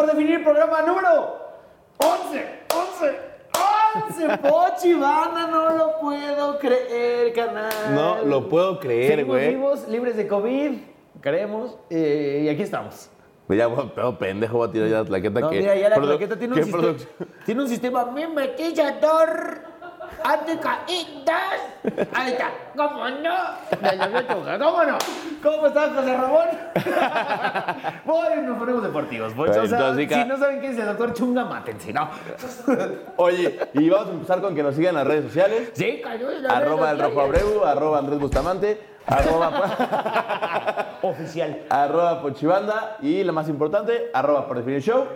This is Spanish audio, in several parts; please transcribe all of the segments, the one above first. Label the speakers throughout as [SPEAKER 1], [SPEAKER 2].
[SPEAKER 1] por definir programa número 11, 11, 11. Pochi, banda, no lo puedo creer, canal.
[SPEAKER 2] No lo puedo creer, güey.
[SPEAKER 1] vivos, libres de COVID, creemos, eh, y aquí estamos.
[SPEAKER 2] Ya, pero pendejo, voy a tirar ya la plaqueta
[SPEAKER 1] No,
[SPEAKER 2] que.
[SPEAKER 1] mira, ya la claqueta tiene un,
[SPEAKER 2] ¿qué
[SPEAKER 1] sistema, tiene un sistema mimetizador anticaídas. Ahí está. ¿Cómo no? ¿Cómo no? ¿Cómo estás, José Ramón? Bueno, nos ponemos deportivos. Pues, o sea, si no saben quién es el doctor Chunga, mátense, ¿no?
[SPEAKER 2] Oye, y vamos a empezar con que nos sigan en las redes sociales.
[SPEAKER 1] Sí, cayó la
[SPEAKER 2] Arroba el rojo abreu, arroba Andrés Bustamante, arroba,
[SPEAKER 1] Oficial.
[SPEAKER 2] arroba Pochibanda y lo más importante, arroba por definir show.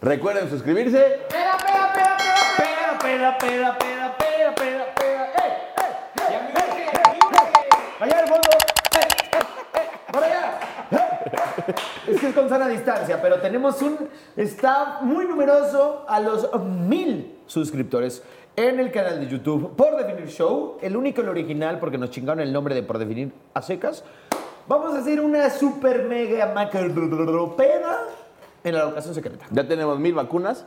[SPEAKER 2] Recuerden suscribirse.
[SPEAKER 1] Pera, pera, pera, pera, pera, pera, pera, pera, pera, pera, ¡Eh, eh, eh, eh, eh! Allá al fondo. ¡Eh, eh, eh! ¡Por allá! Es que es con sana distancia, pero tenemos un staff muy numeroso a los mil suscriptores en el canal de YouTube Por Definir Show, el único, el original, porque nos chingaron el nombre de Por Definir a secas. Vamos a hacer una super mega macropeda en la locación secreta.
[SPEAKER 2] Ya tenemos mil vacunas.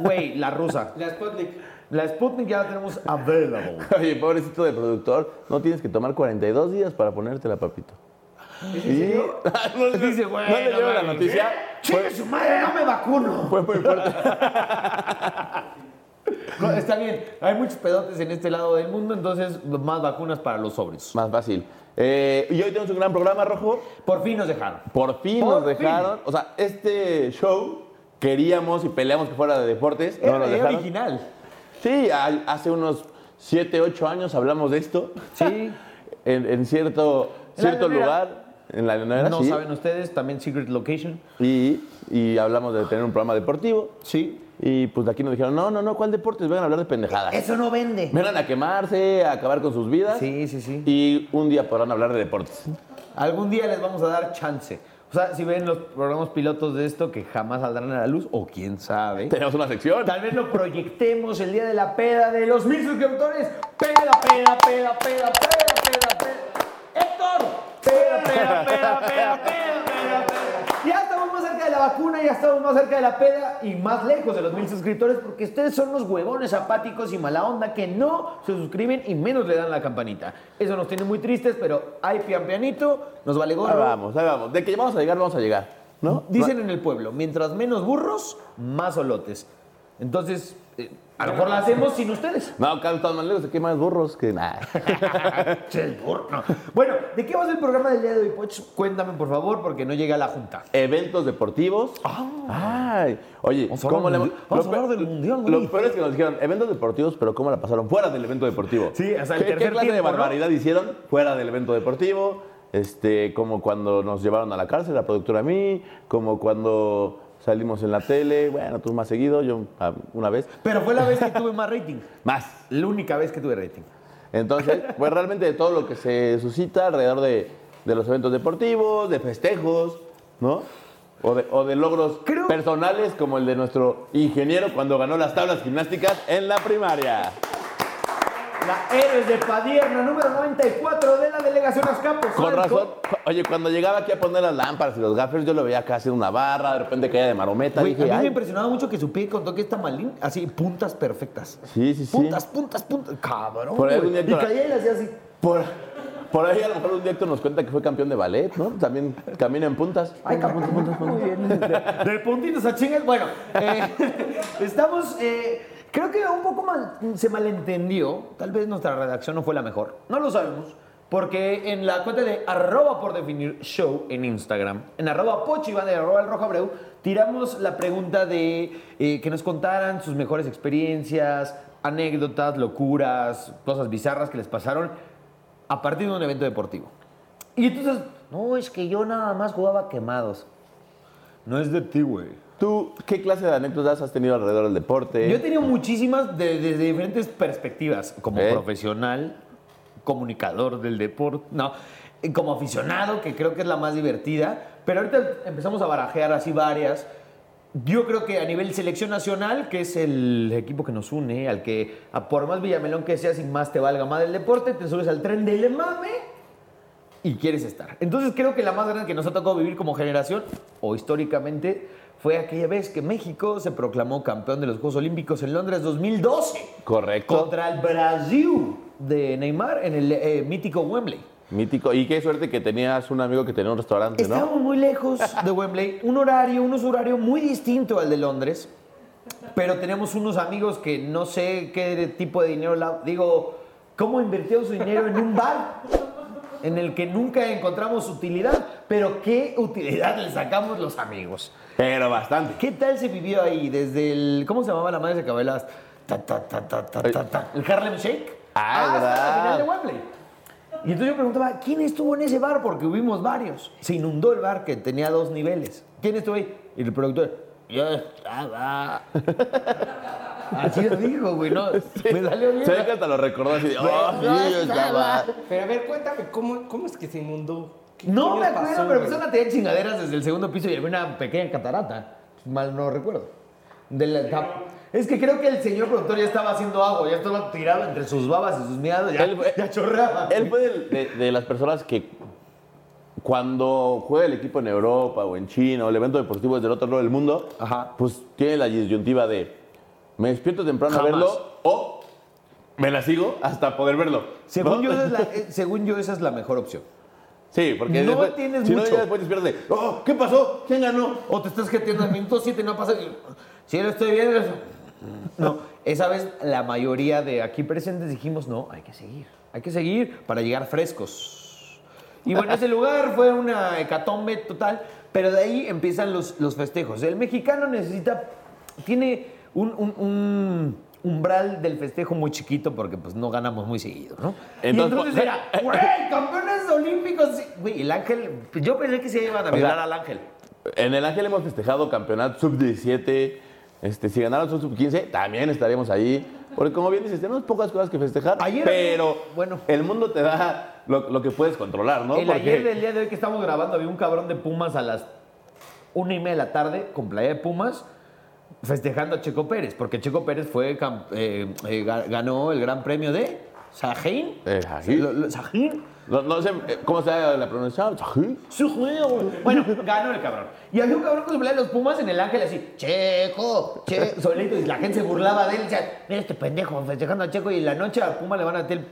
[SPEAKER 1] Güey, la rusa.
[SPEAKER 3] La Sputnik.
[SPEAKER 1] La Sputnik ya la tenemos available.
[SPEAKER 2] Oye, pobrecito de productor, no tienes que tomar 42 días para ponértela, papito. Le-
[SPEAKER 1] Dice, güey,
[SPEAKER 2] ¿No le
[SPEAKER 1] no
[SPEAKER 2] llevo la
[SPEAKER 1] mames.
[SPEAKER 2] noticia?
[SPEAKER 1] ¡Chingue su madre, no me vacuno!
[SPEAKER 2] Fue muy fuerte.
[SPEAKER 1] No, está bien, hay muchos pedotes en este lado del mundo, entonces más vacunas para los sobrios.
[SPEAKER 2] Más fácil. Eh, y hoy tenemos un gran programa, Rojo.
[SPEAKER 1] Por fin nos dejaron.
[SPEAKER 2] Por fin
[SPEAKER 1] Por
[SPEAKER 2] nos dejaron. O sea, este show queríamos y peleamos que fuera de deportes.
[SPEAKER 1] Era
[SPEAKER 2] no nos
[SPEAKER 1] la idea
[SPEAKER 2] dejaron.
[SPEAKER 1] original.
[SPEAKER 2] Sí, a- hace unos 7, 8 años hablamos de esto.
[SPEAKER 1] Sí.
[SPEAKER 2] En, en cierto,
[SPEAKER 1] En la
[SPEAKER 2] cierto lugar, en la Leonera,
[SPEAKER 1] No
[SPEAKER 2] sí.
[SPEAKER 1] saben ustedes, también Secret Location.
[SPEAKER 2] Y, y hablamos de tener un programa deportivo.
[SPEAKER 1] Sí.
[SPEAKER 2] Y pues de aquí nos dijeron, no, no, no, ¿cuál deportes? Vengan a hablar de pendejadas.
[SPEAKER 1] Eso no vende.
[SPEAKER 2] Vengan a quemarse, a acabar con sus vidas.
[SPEAKER 1] Sí, sí, sí.
[SPEAKER 2] Y un día podrán hablar de deportes.
[SPEAKER 1] Algún día les vamos a dar chance. O sea, si ven los programas pilotos de esto que jamás saldrán a la luz, o quién sabe.
[SPEAKER 2] Tenemos una sección.
[SPEAKER 1] Tal vez lo proyectemos el día de la peda de los mil suscriptores. Peda, peda, peda, peda, peda, peda, peda. Héctor. Peda, peda, peda, peda, peda, peda, peda. Ya vacuna, ya estamos más cerca de la peda y más lejos de los mil suscriptores porque ustedes son unos huevones apáticos y mala onda que no se suscriben y menos le dan la campanita. Eso nos tiene muy tristes, pero hay pian pianito, nos vale
[SPEAKER 2] Ahí
[SPEAKER 1] gorro.
[SPEAKER 2] vamos, ahí vamos. De que vamos a llegar, vamos a llegar. ¿No?
[SPEAKER 1] Dicen en el pueblo, mientras menos burros, más olotes. Entonces, eh, a lo mejor la hacemos sin ustedes.
[SPEAKER 2] No, acá están más lejos, aquí hay más burros que nada.
[SPEAKER 1] Burro, no. Bueno, ¿de qué va a ser el programa del día de hoy, Poch? Cuéntame, por favor, porque no llega a la junta.
[SPEAKER 2] Eventos deportivos. Ay, oye,
[SPEAKER 1] Vamos a hablar
[SPEAKER 2] ¿cómo le
[SPEAKER 1] vamos a
[SPEAKER 2] lo
[SPEAKER 1] hablar del mundial,
[SPEAKER 2] Lo
[SPEAKER 1] güey.
[SPEAKER 2] peor es que nos dijeron eventos deportivos, pero ¿cómo la pasaron fuera del evento deportivo?
[SPEAKER 1] Sí, o sea, el
[SPEAKER 2] ¿Qué, qué
[SPEAKER 1] tercer
[SPEAKER 2] clase de
[SPEAKER 1] tiempo, ¿no?
[SPEAKER 2] barbaridad hicieron fuera del evento deportivo? Este, como cuando nos llevaron a la cárcel, la productora a mí, como cuando salimos en la tele, bueno, tú más seguido, yo ah, una vez,
[SPEAKER 1] Pero fue la vez que tuve más rating.
[SPEAKER 2] más.
[SPEAKER 1] La única vez que tuve rating.
[SPEAKER 2] Entonces, pues realmente de todo lo que se suscita alrededor de, de los eventos deportivos, de festejos, ¿no? O de, o de logros
[SPEAKER 1] Creo-
[SPEAKER 2] personales como el de nuestro ingeniero cuando ganó las tablas gimnásticas en la primaria.
[SPEAKER 1] La Héroes de Padierna, número 94 de la delegación Azcapotzalco.
[SPEAKER 2] Con razón, oye, cuando llegaba aquí a poner las lámparas y los gaffers, yo lo veía acá haciendo una barra, de repente caía de marometa.
[SPEAKER 1] Güey,
[SPEAKER 2] dije,
[SPEAKER 1] a mí me
[SPEAKER 2] "Ay".
[SPEAKER 1] impresionaba mucho que su pie contó que esta malín, así, puntas perfectas.
[SPEAKER 2] Sí, sí, sí.
[SPEAKER 1] Puntas, puntas, puntas. Cabrón.
[SPEAKER 2] Por ahí
[SPEAKER 1] güey.
[SPEAKER 2] algún día
[SPEAKER 1] Y caía y le hacía así.
[SPEAKER 2] Por, por ahí a lo mejor un día Héctor nos cuenta que fue campeón de ballet, ¿no? También camina en puntas.
[SPEAKER 1] Ay, cabrón, muy bien. De- puntitos a chingas. Bueno, eh, estamos. eh, creo que un poco se malentendió. Tal vez nuestra redacción no fue la mejor. No lo sabemos. Porque en la cuenta de arroba por definir show en Instagram, en arroba y arroba el rojo abreu, tiramos la pregunta de eh, que nos contaran sus mejores experiencias, anécdotas, locuras, cosas bizarras que les pasaron a partir de un evento deportivo. Y entonces, no, es que yo nada más jugaba quemados. No es de ti, güey.
[SPEAKER 2] ¿Tú qué clase de anécdotas has tenido alrededor del deporte?
[SPEAKER 1] Yo he tenido muchísimas de- desde diferentes perspectivas, como
[SPEAKER 2] ¿Eh?
[SPEAKER 1] profesional, comunicador del deporte, no, como aficionado, que creo que es la más divertida, pero ahorita empezamos a barajear así varias. Yo creo que a nivel selección nacional, que es el equipo que nos une, al que a por más Villamelón que seas y más te valga más del deporte, te subes al tren del mame y quieres estar. Entonces creo que la más grande que nos ha tocado vivir como generación, o históricamente, fue aquella vez que México se proclamó campeón de los Juegos Olímpicos en Londres 2012.
[SPEAKER 2] Correcto.
[SPEAKER 1] Contra el Brasil de Neymar en el eh, mítico Wembley.
[SPEAKER 2] Mítico. Y qué suerte que tenías un amigo que tenía un restaurante, ¿no?
[SPEAKER 1] Estábamos muy lejos de Wembley, un horario, un horario muy distinto al de Londres, pero tenemos unos amigos que no sé qué tipo de dinero, la- digo, ¿cómo invirtió su dinero en un bar? En el que nunca encontramos utilidad, pero qué utilidad le sacamos los amigos.
[SPEAKER 2] Pero bastante.
[SPEAKER 1] ¿Qué tal se vivió ahí desde el, ¿cómo se llamaba la madre de cabelas? Ta, ta, ta, ta, ta, ta, ta. El Harlem Shake.
[SPEAKER 2] Ah,
[SPEAKER 1] hasta la final de Wembley. Y entonces yo preguntaba, ¿quién estuvo en ese bar? Porque hubimos varios. Se inundó el bar que tenía dos niveles. ¿Quién estuvo ahí? Y el productor, yo estaba. Así lo dijo, güey, no. Me salió bien.
[SPEAKER 2] Se ve que hasta lo recordó así de, oh, sí, yo estaba.
[SPEAKER 3] Pero a ver, cuéntame, ¿cómo, cómo es que se inundó? ¿Qué
[SPEAKER 1] No me acuerdo,
[SPEAKER 3] pasó,
[SPEAKER 1] pero
[SPEAKER 3] güey?
[SPEAKER 1] empezaron a tener chingaderas desde el segundo piso y había una pequeña catarata. Mal no recuerdo. De la tap- Es que creo que el señor productor ya estaba haciendo agua, ya estaba tirado entre sus babas y sus miados, ya,
[SPEAKER 2] Él fue-
[SPEAKER 1] ya chorreaba.
[SPEAKER 2] Él fue de, de- de las personas que cuando juega el equipo en Europa o en China o el evento deportivo desde el otro lado del mundo,
[SPEAKER 1] Ajá.
[SPEAKER 2] pues tiene la disyuntiva de me despierto temprano
[SPEAKER 1] Jamás.
[SPEAKER 2] a verlo o me la sigo hasta poder verlo.
[SPEAKER 1] Según,
[SPEAKER 2] ¿no?
[SPEAKER 1] yo, esa es la, eh, según yo, esa es la mejor opción.
[SPEAKER 2] Sí, porque
[SPEAKER 1] No
[SPEAKER 2] después,
[SPEAKER 1] tienes
[SPEAKER 2] si no,
[SPEAKER 1] mucho.
[SPEAKER 2] ya después despiertas de, oh, ¿qué pasó? ¿Quién ganó?
[SPEAKER 1] O te estás jeteando al minuto 7 y no pasa. Si lo estoy viendo. eso". No, esa vez la mayoría de aquí presentes dijimos, no, hay que seguir. Hay que seguir para llegar frescos. Y bueno, ese lugar fue una hecatombe total, pero de ahí empiezan los, los festejos. El mexicano necesita, tiene un, un- un umbral del festejo muy chiquito porque pues no ganamos muy seguido, ¿no?
[SPEAKER 2] Entonces,
[SPEAKER 1] y entonces
[SPEAKER 2] pues,
[SPEAKER 1] era, güey, campeones olímpicos. sí". Güey, el ángel, yo pensé que se iban a violar
[SPEAKER 2] sea,
[SPEAKER 1] al ángel.
[SPEAKER 2] En el Ángel hemos festejado campeonato sub-17. Este, si ganaron el sub-15, también estaríamos ahí. Porque como bien dices, tenemos pocas cosas que festejar,
[SPEAKER 1] Ayer-
[SPEAKER 2] pero
[SPEAKER 1] bueno.
[SPEAKER 2] el mundo te da lo, lo que puedes controlar, ¿no?
[SPEAKER 1] El
[SPEAKER 2] Porque-
[SPEAKER 1] ayer del día de hoy que estamos grabando había un cabrón de Pumas a las una y media de la tarde con playa de Pumas festejando a Checo Pérez, porque Checo Pérez fue eh, eh, ga- ganó el gran premio de Sajín.
[SPEAKER 2] Eh, Sajín. No, no sé eh, cómo se la pronunciación.
[SPEAKER 1] Bueno, ganó el cabrón. Y había un cabrón su playa de los Pumas en el ángel así, Checo, Checo, solito, y la gente se burlaba de él, decía, mira este pendejo festejando a Checo y en la noche a Pumas le van a meter.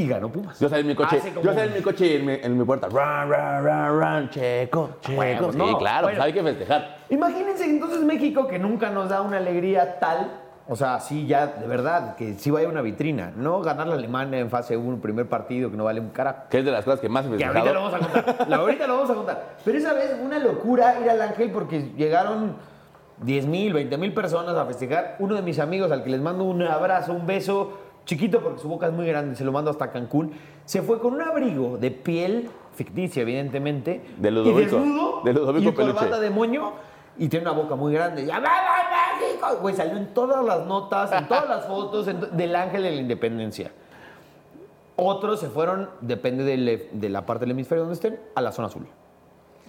[SPEAKER 1] Y ganó Pumas.
[SPEAKER 2] Yo salí en mi coche,
[SPEAKER 1] como-
[SPEAKER 2] yo salí en mi coche y en mi, en mi puerta. Run, run, run, run, checo, checo.
[SPEAKER 1] Bueno,
[SPEAKER 2] sí,
[SPEAKER 1] no,
[SPEAKER 2] claro,
[SPEAKER 1] bueno.
[SPEAKER 2] pues hay que festejar.
[SPEAKER 1] Imagínense entonces México que nunca nos da una alegría tal, o sea, sí, ya de verdad, que sí vaya una vitrina, no ganar la Alemania en fase 1, primer partido, que no vale un carajo.
[SPEAKER 2] Que es de las cosas que más he
[SPEAKER 1] Que ahorita lo vamos a contar. La- ahorita lo vamos a contar. Pero esa vez una locura ir al Ángel porque llegaron 10 mil, 20 mil personas a festejar. Uno de mis amigos, al que les mando un abrazo, un beso, chiquito porque su boca es muy grande, se lo mando hasta Cancún, se fue con un abrigo de piel ficticia, evidentemente.
[SPEAKER 2] De Ludovico.
[SPEAKER 1] Y desnudo.
[SPEAKER 2] De Ludovico
[SPEAKER 1] y corbata
[SPEAKER 2] Peluche.
[SPEAKER 1] de moño. Y tiene una boca muy grande. ¡Ya va, va, México! Güey, salió en todas las notas, en todas las fotos en del Ángel de la Independencia. Otros se fueron, depende de la parte del hemisferio donde estén, a la zona azul.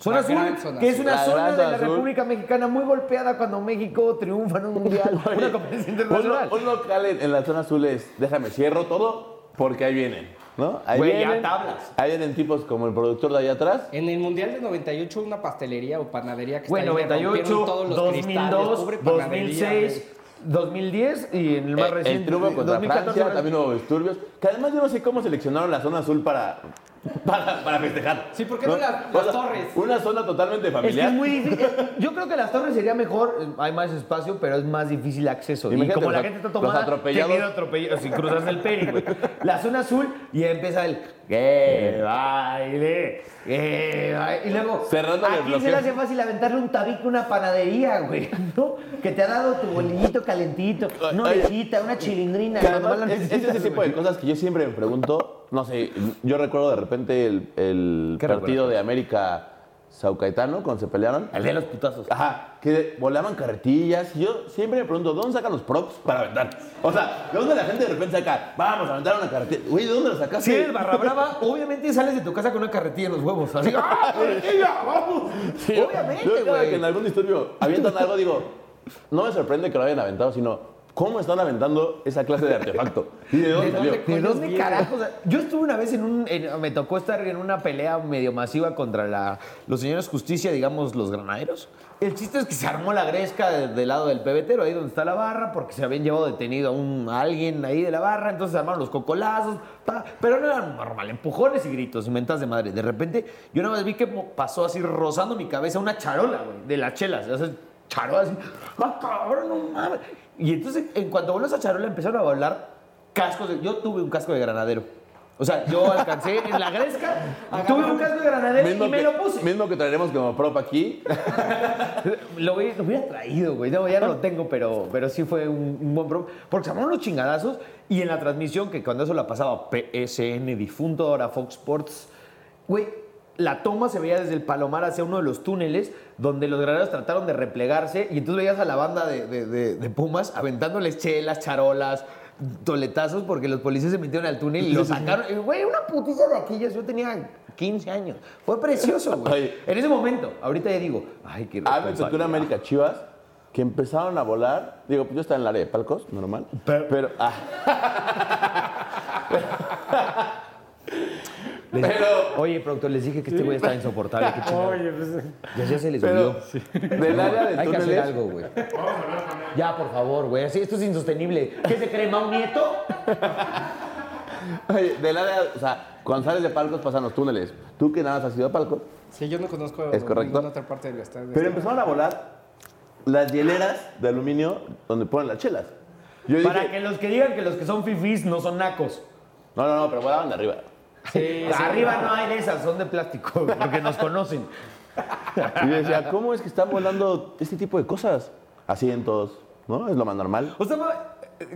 [SPEAKER 1] Zona
[SPEAKER 3] La
[SPEAKER 1] azul,
[SPEAKER 3] gran zona
[SPEAKER 1] que es una
[SPEAKER 2] La
[SPEAKER 1] zona de la
[SPEAKER 2] azul.
[SPEAKER 1] República Mexicana muy golpeada cuando México triunfa en un mundial, una competencia internacional.
[SPEAKER 2] Un, un local en, en la zona azul es, déjame, cierro todo porque ahí vienen, ¿no? Ahí
[SPEAKER 1] Güey, ya
[SPEAKER 2] vienen,
[SPEAKER 1] tablas.
[SPEAKER 2] Ahí vienen tipos como el productor de allá atrás.
[SPEAKER 3] En el Mundial de 98, una pastelería o panadería que
[SPEAKER 1] Güey,
[SPEAKER 3] está ahí, le
[SPEAKER 1] 98,
[SPEAKER 3] rompieron todos los cristales,
[SPEAKER 1] 2002,
[SPEAKER 3] pobre panadería,
[SPEAKER 1] 2006, 2010 y en el más
[SPEAKER 2] Eh,
[SPEAKER 1] reciente.
[SPEAKER 2] el triunfo contra
[SPEAKER 1] 2014,
[SPEAKER 2] Francia, también hubo disturbios. Que además yo no sé cómo seleccionaron la zona azul para, para, para festejar.
[SPEAKER 3] Sí, ¿por qué no las- las torres?
[SPEAKER 2] Una zona totalmente
[SPEAKER 1] Es que
[SPEAKER 2] familiar.
[SPEAKER 1] es muy difícil. Yo creo que las torres sería mejor, eh, hay más espacio, pero es más difícil acceso. Y como la
[SPEAKER 2] los-
[SPEAKER 1] gente está
[SPEAKER 2] los
[SPEAKER 1] tomada,
[SPEAKER 2] atropellados.
[SPEAKER 1] te queda atropellado sin cruzarse el peri, güey. La zona azul y empieza el que baile, que baile. Y luego,
[SPEAKER 2] Cerrando el
[SPEAKER 1] ¿a quién se le hace fácil aventarle un tabique a una panadería, güey? ¿No? Que te ha dado tu bolillito calentito, una
[SPEAKER 2] Oye.
[SPEAKER 1] ovejita, una chilindrina.
[SPEAKER 2] Además es, es ese tipo de cosas que yo siempre me pregunto. No sé, yo recuerdo de repente el, el
[SPEAKER 1] ¿Qué
[SPEAKER 2] partido
[SPEAKER 1] recuerdas?
[SPEAKER 2] de América Sau Caetano cuando se pelearon.
[SPEAKER 1] El de los putazos.
[SPEAKER 2] Ajá, que volaban carretillas. Y yo siempre me pregunto, ¿de dónde sacan los props para aventar? O sea, ¿de dónde la gente de repente saca, vamos a aventar una carretilla? Güey, ¿de dónde la sacaste?
[SPEAKER 1] Si eres barra brava, obviamente sales de tu casa con una carretilla en los huevos. Así, ¡ah, carretilla! ¡Vamos!
[SPEAKER 2] Sí,
[SPEAKER 1] obviamente,
[SPEAKER 2] Yo cada
[SPEAKER 1] güey.
[SPEAKER 2] que en algún disturbio avientan algo, digo, no me sorprende que lo hayan aventado, sino, ¿cómo están aventando esa clase de artefacto? ¿Y de dónde
[SPEAKER 3] ¿De
[SPEAKER 2] salió?
[SPEAKER 3] dónde
[SPEAKER 1] ¿De carajos? Yo estuve una vez en un. en- me tocó estar en una pelea medio masiva contra la, los señores justicia, digamos, los granaderos. El chiste es que se armó la gresca de- del lado del pebetero, ahí donde está la barra, porque se habían llevado detenido a, un, a alguien ahí de la barra, entonces se armaron los cocolazos, pa, pero no eran normal, empujones y gritos y mentas de madre. De repente, yo una vez vi que pasó así rozando mi cabeza una charola, güey, de las chelas. O sea, charola así, ¡ah, cabrón, no mames! Y entonces, en cuanto voló esa charola, empezaron a volar cascos. de- yo tuve un casco de granadero. O sea, yo alcancé en la gresca, tuve un casco de granadero y me
[SPEAKER 2] que,
[SPEAKER 1] lo puse.
[SPEAKER 2] mismo que traeremos como prop aquí.
[SPEAKER 1] Lo hubiera, lo hubiera traído, güey. No, ya no lo tengo, pero, pero sí fue un, un buen pro. Porque se armaron los chingadazos y en la transmisión, que cuando eso la pasaba PSN difunto, ahora Fox Sports, güey, la toma se veía desde el Palomar hacia uno de los túneles donde los granaderos trataron de replegarse y entonces veías a la banda de, de- de- de Pumas aventándoles chelas, charolas, toletazos porque los policías se metieron al túnel y lo sacaron. Y, Güey, una putiza de aquellas. Yo tenía 15 años. Fue precioso, güey. En ese momento, ahorita ya digo, ay, qué
[SPEAKER 2] Ah, me tocó en
[SPEAKER 1] responsabilidad.
[SPEAKER 2] América Chivas que empezaron a volar. Digo, pues yo estaba en el área de palcos, normal.
[SPEAKER 1] Pero-
[SPEAKER 2] Pero. ah.
[SPEAKER 1] Les-
[SPEAKER 2] Pero-
[SPEAKER 1] Oye, productor, les dije que este güey estaba insoportable. Qué.
[SPEAKER 3] Oye, pues.
[SPEAKER 1] Ya, ya se les
[SPEAKER 2] Pero
[SPEAKER 1] subió.
[SPEAKER 2] del área de
[SPEAKER 1] Hay que hacer
[SPEAKER 2] túneles.
[SPEAKER 1] algo, güey. Ya, por favor, güey. Así, esto es insostenible. ¿Qué se cree, Mau Nieto?
[SPEAKER 2] Oye, del área, o sea, cuando sales de palcos pasan los túneles. Tú que nada más has ido a palcos.
[SPEAKER 3] Sí, yo no conozco
[SPEAKER 2] ¿Es correcto?
[SPEAKER 3] ninguna otra parte del estadio.
[SPEAKER 2] Pero empezaron a volar las hieleras de aluminio donde ponen las chelas. Yo dije,
[SPEAKER 1] Para que los que digan que los que son fifís no son nacos.
[SPEAKER 2] no, no, no, pero volaban de arriba.
[SPEAKER 3] Sí, sí.
[SPEAKER 1] Arriba no hay de esas, son de plástico, porque nos conocen.
[SPEAKER 2] Y yo decía, ¿cómo es que están volando este tipo de cosas? Asientos, ¿no? Es lo más normal.
[SPEAKER 1] O sea,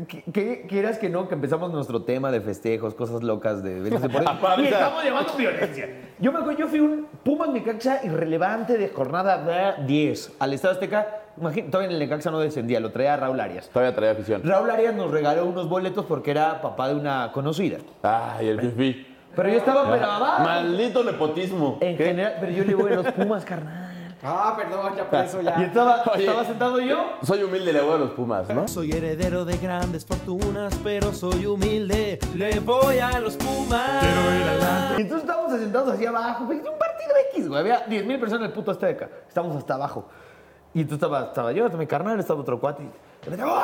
[SPEAKER 1] que, que- quieras que no, que empezamos nuestro tema de festejos, cosas locas de deportivos.
[SPEAKER 2] Aparte.
[SPEAKER 1] y estamos llevando violencia. Yo me acuerdo, yo fui un Pumas Necaxa irrelevante de jornada de 10 al Estado Azteca. Imagínate, todavía en el Necaxa no descendía, lo traía Raúl Arias.
[SPEAKER 2] Todavía traía afición.
[SPEAKER 1] Raúl Arias nos regaló unos boletos porque era papá de una conocida.
[SPEAKER 2] Ay, el fifi.
[SPEAKER 1] Pero yo estaba pero abajo.
[SPEAKER 2] Maldito nepotismo.
[SPEAKER 1] En
[SPEAKER 2] ¿Qué?
[SPEAKER 1] general, pero yo le voy a los Pumas, carnal.
[SPEAKER 3] Ah, perdón, ya por eso ya.
[SPEAKER 1] Y estaba,
[SPEAKER 2] Oye.
[SPEAKER 1] estaba sentado yo.
[SPEAKER 2] Soy humilde le voy a los Pumas, ¿no?
[SPEAKER 4] Soy heredero de grandes fortunas, pero soy humilde. Le voy a los Pumas.
[SPEAKER 1] Y entonces estábamos sentados hacia abajo. güey, Un partido X, güey. Había 10 mil personas en el puto Azteca. Estábamos hasta abajo. Y entonces estaba, estaba yo, estaba mi carnal, estaba otro cuate. y ¡ah!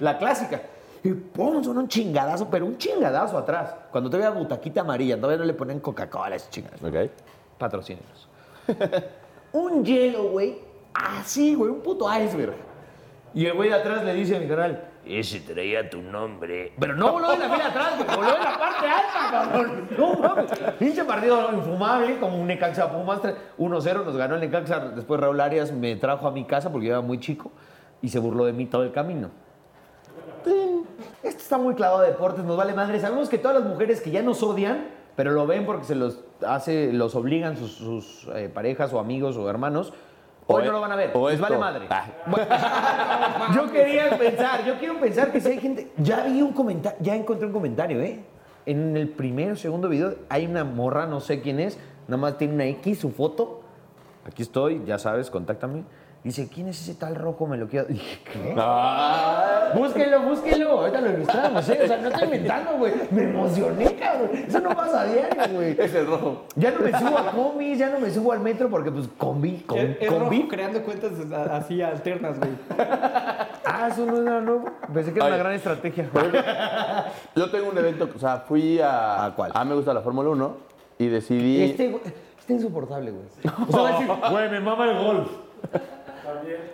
[SPEAKER 1] La clásica. Y pum, son un chingadazo, pero un chingadazo atrás. Cuando todavía butaquita amarilla, todavía no le ponen Coca-Cola a esos chingadas.
[SPEAKER 2] Ok.
[SPEAKER 1] Patrocínenos. un hielo, güey. Así, güey, un puto iceberg. Y el güey de atrás le dice a mi canal, ese traía tu nombre. Pero no voló de la fila atrás, güey, voló de la parte alta, cabrón. No mames. Pinche partido infumable, como un Necaxa Pumas. 1-0 nos ganó el Necaxa. Después Raúl Arias me trajo a mi casa porque yo era muy chico y se burló de mí todo el camino. Tin. Esto está muy clavado de deportes, nos vale madre. Sabemos que todas las mujeres que ya nos odian, pero lo ven porque se los hace, los obligan sus, sus, eh, parejas o amigos o hermanos, hoy
[SPEAKER 2] O
[SPEAKER 1] no
[SPEAKER 2] e-
[SPEAKER 1] lo van a ver. Les vale madre.
[SPEAKER 2] Ah.
[SPEAKER 1] Bueno, yo quería pensar, yo quiero pensar que si hay gente. Ya vi un comentario, ya encontré un comentario, ¿eh? En el primer o segundo video hay una morra, no sé quién es, nada más tiene una X, su foto. Aquí estoy, ya sabes, contáctame. Dice, ¿quién es ese tal rojo? Me lo quiero. Dije, ¿qué?
[SPEAKER 2] Ah,
[SPEAKER 1] Búsquelo, búsquelo. Ahorita lo ilustramos, ¿eh? O sea, no estoy inventando, güey. Me emocioné, cabrón. Eso no pasa a diario, güey.
[SPEAKER 2] es el rojo.
[SPEAKER 1] Ya no me subo a combis, ya no me subo al metro porque, pues, combi, com,
[SPEAKER 3] Es, es
[SPEAKER 1] combi.
[SPEAKER 3] rojo creando cuentas así alternas, güey.
[SPEAKER 1] Ah, eso no era nuevo. Pensé que era una gran estrategia.
[SPEAKER 2] Yo tengo un evento, o sea, fui a.
[SPEAKER 1] ¿A cuál?
[SPEAKER 2] A mí me gusta la Fórmula 1 y decidí.
[SPEAKER 1] Este, güey, está insoportable, güey. O sea, va a decir, güey, me mama el golf.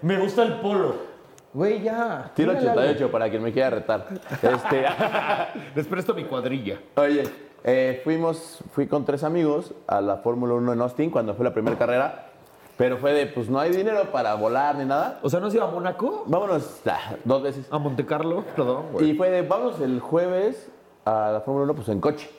[SPEAKER 1] Me gusta el polo. Güey, ya.
[SPEAKER 2] Tiro
[SPEAKER 1] dígale algo.
[SPEAKER 2] 88 para quien me quiera retar. Este,
[SPEAKER 1] Les presto mi cuadrilla.
[SPEAKER 2] oye, eh, fuimos, fui con tres amigos a la Fórmula 1 en Austin cuando fue la primera carrera, pero fue de, pues no hay dinero para volar ni nada.
[SPEAKER 1] O sea, ¿no se iba a Mónaco?
[SPEAKER 2] Vámonos ah, dos veces.
[SPEAKER 1] A Monte Carlo, perdón, güey.
[SPEAKER 2] Y fue de, vamos el jueves a la Fórmula 1 pues en coche.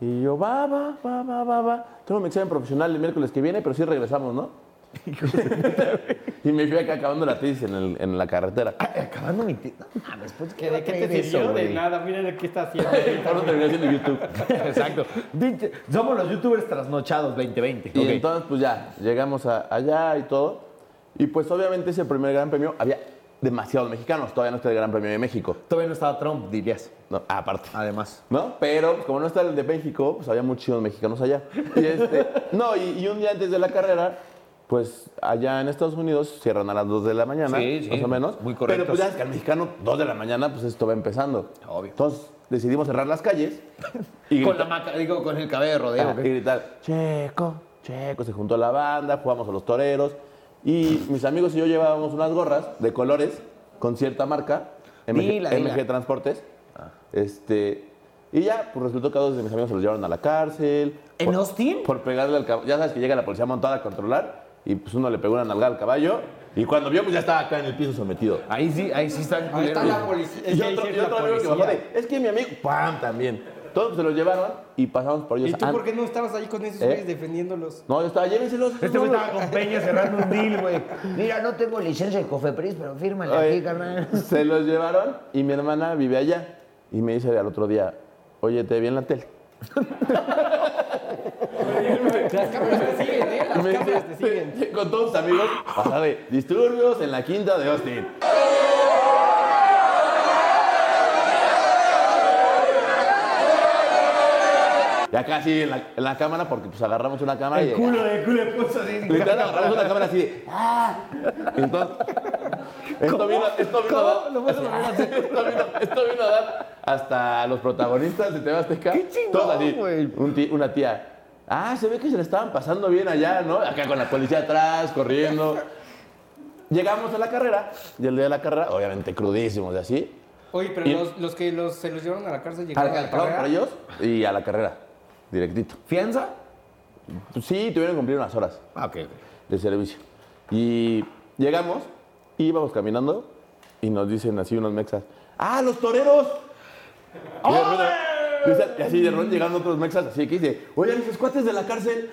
[SPEAKER 2] Y yo, va, va, va, va, va, va. Tengo mi examen profesional el miércoles que viene, pero sí regresamos, ¿no? y me fui acá acabando la tesis en, el- en la carretera.
[SPEAKER 1] Ay, Acabando mi... te- No mames, pues,
[SPEAKER 3] ¿Que ¿De qué te sirvió?
[SPEAKER 1] eso,
[SPEAKER 3] de
[SPEAKER 1] güey?
[SPEAKER 3] nada, mira lo que está haciendo.
[SPEAKER 2] Terminé haciendo YouTube.
[SPEAKER 1] Exacto. Somos los youtubers trasnochados 2020.
[SPEAKER 2] Y
[SPEAKER 1] Ok.
[SPEAKER 2] entonces, pues ya, llegamos a- allá y todo. Y pues obviamente ese primer gran premio había demasiados mexicanos. Todavía no está el Gran Premio de México.
[SPEAKER 1] Todavía no estaba Trump, dirías.
[SPEAKER 2] No, aparte.
[SPEAKER 1] Además.
[SPEAKER 2] ¿No? Pero pues, como no está el de México, pues había muchos mexicanos allá. Y este, no, y, y un día antes de la carrera, pues allá en Estados Unidos cierran a las 2 de la mañana,
[SPEAKER 1] Sí, sí,
[SPEAKER 2] más o menos.
[SPEAKER 1] muy correctos.
[SPEAKER 2] Pero pues ya es que al mexicano, 2 de la mañana, pues esto va empezando.
[SPEAKER 1] Obvio.
[SPEAKER 2] Entonces decidimos cerrar las calles y
[SPEAKER 1] Con la maca, digo, con el cabello de rodeo.
[SPEAKER 2] Ah, y gritar, Checo, Checo, se juntó la banda, jugamos a los toreros. Y mis amigos y yo llevábamos unas gorras de colores con cierta marca, MG,
[SPEAKER 1] Dila, dila.
[SPEAKER 2] MG Transportes. Este, y ya, pues resultó que a dos de mis amigos se los llevaron a la cárcel.
[SPEAKER 1] ¿En
[SPEAKER 2] Por-
[SPEAKER 1] Austin?
[SPEAKER 2] Por pegarle al caballo. Ya sabes que llega la policía montada a controlar y pues uno le pegó una nalgada al caballo. Y cuando vio, pues ya estaba acá en el piso sometido.
[SPEAKER 1] Ahí sí, ahí sí están
[SPEAKER 3] Ahí está la policía.
[SPEAKER 2] Y
[SPEAKER 3] es que ahí
[SPEAKER 2] otro,
[SPEAKER 3] sí es
[SPEAKER 2] y
[SPEAKER 3] la
[SPEAKER 2] otro amigo que
[SPEAKER 3] policía.
[SPEAKER 2] bajó de, es que mi amigo, ¡pam! también. Todos se los llevaron y pasamos por ellos.
[SPEAKER 3] ¿Y tú por qué no estabas ahí con esos
[SPEAKER 2] ¿Eh?
[SPEAKER 3] güeyes defendiéndolos?
[SPEAKER 2] No, yo estaba, llévenselos.
[SPEAKER 1] Este güey estaba con Peña cerrando un deal, güey. Mira, no tengo licencia de Cofepris, pero fírmale
[SPEAKER 2] Oye,
[SPEAKER 1] aquí, carnal.
[SPEAKER 2] Se los llevaron y mi hermana vive allá. Y me dice al otro día, oye, te vi en la tele.
[SPEAKER 3] Las cámaras te siguen, ¿eh? Las
[SPEAKER 2] Me
[SPEAKER 3] cámaras te siguen.
[SPEAKER 2] con todos sus amigos, pasaba de disturbios en la quinta de Austin. Y acá sí, en la, en la cámara, porque pues agarramos una cámara y...
[SPEAKER 1] El culo de culo de puso así.
[SPEAKER 2] Literal, agarramos una cámara así de... ¡Ah! Entonces, esto vino, esto vino a dar... Esto vino, esto vino a dar hasta los protagonistas de TV Azteca.
[SPEAKER 1] ¡Qué chingón,
[SPEAKER 2] Todos así.
[SPEAKER 1] güey!
[SPEAKER 2] Un ti- una tía. Ah, se ve que se le estaban pasando bien allá, ¿no? Acá con la policía atrás, corriendo. Llegamos a la carrera, y el día de la carrera, obviamente crudísimos y así.
[SPEAKER 3] Oye, pero
[SPEAKER 2] Y-
[SPEAKER 3] los, los que los, se los llevaron a la cárcel
[SPEAKER 2] A
[SPEAKER 3] llegaron
[SPEAKER 2] la
[SPEAKER 3] a la carrera.
[SPEAKER 2] para ellos y a la carrera, directito.
[SPEAKER 1] ¿Fianza?
[SPEAKER 2] Sí, tuvieron que cumplir unas horas.
[SPEAKER 1] Ah, ok. ok.
[SPEAKER 2] de servicio. Y llegamos, íbamos caminando y nos dicen así unos mexas, ¡ah, los toreros! Dice- y así de repente llegando otros mexas así que dice, oigan, esos cuates de la cárcel.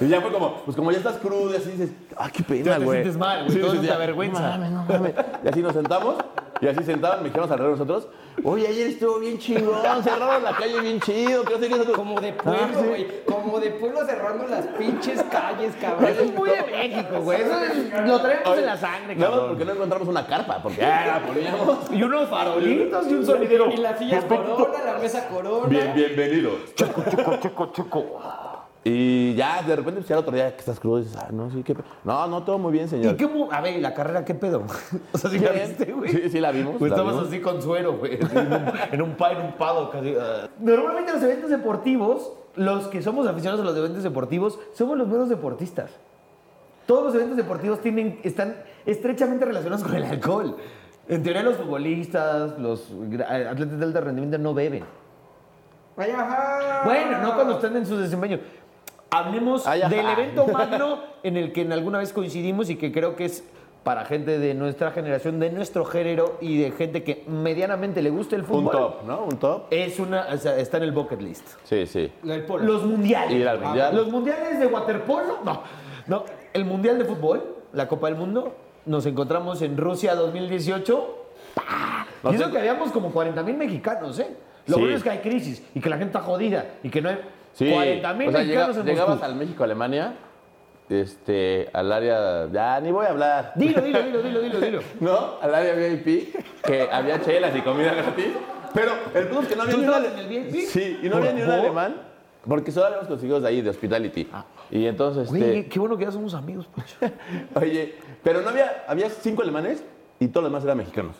[SPEAKER 2] Y ya fue como, pues como ya estás crudo y así dices, ¡ah, qué pena,
[SPEAKER 1] Ya te
[SPEAKER 2] güey!
[SPEAKER 1] sientes mal, güey, todo te avergüenza.
[SPEAKER 2] No mames, no mames. Y así nos sentamos y así sentados, me dijeron alrededor de nosotros, oye, ayer estuvo bien chingón, cerraron la calle bien chido, que no sé qué. nosotros-
[SPEAKER 3] Como de
[SPEAKER 2] Ah,
[SPEAKER 3] pueblo,
[SPEAKER 2] sí.
[SPEAKER 3] güey. Como de pueblo cerrando las pinches calles, cabrón.
[SPEAKER 1] Eso es muy de México, güey. Eso es- lo traemos en la sangre, cabrón.
[SPEAKER 2] porque no encontramos una carpa, porque ah, la poníamos.
[SPEAKER 1] Y unos farolitos y un sonidero.
[SPEAKER 3] Y las sillas corona, la mesa corona.
[SPEAKER 2] Bien, bienvenido. Y ya, de repente, pues ya el otro día que estás crudo, dices, ah, no, sí, qué pe- No, no, todo muy bien, señor.
[SPEAKER 1] ¿Y qué mu- A ver, ¿y la carrera qué pedo? O sea, ¿sí la viste, güey?
[SPEAKER 2] Sí, sí la vimos.
[SPEAKER 1] Pues
[SPEAKER 2] la
[SPEAKER 1] estabas
[SPEAKER 2] vimos.
[SPEAKER 1] así con suero, güey. así En un, en un pa, en un pado casi. ah. Normalmente los eventos deportivos, los que somos aficionados a los eventos deportivos, somos los buenos deportistas. Todos los eventos deportivos tienen, están estrechamente relacionados con el alcohol. En teoría los futbolistas, los gra- atletas de alto rendimiento no beben. Bueno, no cuando están en su desempeño. Hablemos
[SPEAKER 2] Ay,
[SPEAKER 1] del evento magno en el que en alguna vez coincidimos y que creo que es para gente de nuestra generación, de nuestro género y de gente que medianamente le gusta el fútbol.
[SPEAKER 2] Un top, ¿no? Un top.
[SPEAKER 1] Es una, o sea, está en el bucket list.
[SPEAKER 2] Sí, sí.
[SPEAKER 1] Los mundiales.
[SPEAKER 2] Ir al mundial.
[SPEAKER 1] Los mundiales de waterpolo, no. No, el mundial de fútbol, la Copa del Mundo, nos encontramos en Rusia 2018. ¡Pah!
[SPEAKER 2] No
[SPEAKER 1] y eso que habíamos como 40 mil mexicanos, ¿eh? Lo
[SPEAKER 2] Sí.
[SPEAKER 1] bueno es que hay crisis y que la gente está jodida y que no hay
[SPEAKER 2] Sí.
[SPEAKER 1] 40 mil
[SPEAKER 2] o sea,
[SPEAKER 1] mexicanos
[SPEAKER 2] llega-
[SPEAKER 1] en
[SPEAKER 2] llegabas
[SPEAKER 1] Moscú.
[SPEAKER 2] al México-Alemania, este, al área, ya ni voy a hablar.
[SPEAKER 1] Dilo, dilo, dilo, dilo, dilo, dilo.
[SPEAKER 2] ¿No? Al área VIP, que había chelas y comida gratis. Pero el punto es que no había
[SPEAKER 1] ¿Tú
[SPEAKER 2] ni un
[SPEAKER 1] estabas
[SPEAKER 2] ale-
[SPEAKER 1] en el VIP?
[SPEAKER 2] Sí, y no había ni un alemán, porque solo habíamos conseguido de ahí, de Hospitality. Y entonces, este,
[SPEAKER 1] Güey, qué bueno que ya somos amigos, Pocho.
[SPEAKER 2] Oye, pero no había, había cinco alemanes y todos los demás eran mexicanos.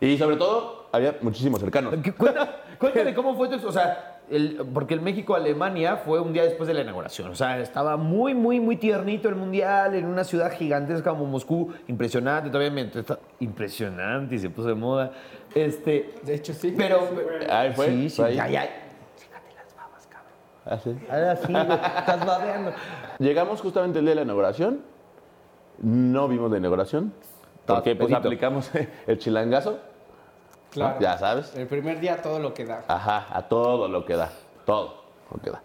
[SPEAKER 2] Y sobre todo, había muchísimos cercanos.
[SPEAKER 1] ¿Qué- Cuenta, cuéntame cómo fue tu, o sea, el- porque el México-Alemania fue un día después de la inauguración. O sea, estaba muy, muy, muy tiernito el mundial en una ciudad gigantesca como Moscú. Impresionante, todavía me está impresionante y se puso de moda. Este,
[SPEAKER 3] De hecho, sí.
[SPEAKER 1] pero.
[SPEAKER 2] Ahí fue,
[SPEAKER 1] Sí, sí,
[SPEAKER 2] ahí.
[SPEAKER 1] ya, las babas, cabrón.
[SPEAKER 2] Ah, sí.
[SPEAKER 1] Ahora sí, estás babeando.
[SPEAKER 2] Llegamos justamente el día de la inauguración. No vimos la inauguración. Porque pues aplicamos el chilangazo. ¿No?
[SPEAKER 3] Claro.
[SPEAKER 2] Ya sabes.
[SPEAKER 3] El primer día todo lo que da.
[SPEAKER 2] Ajá, a todo lo que da. Todo lo que da.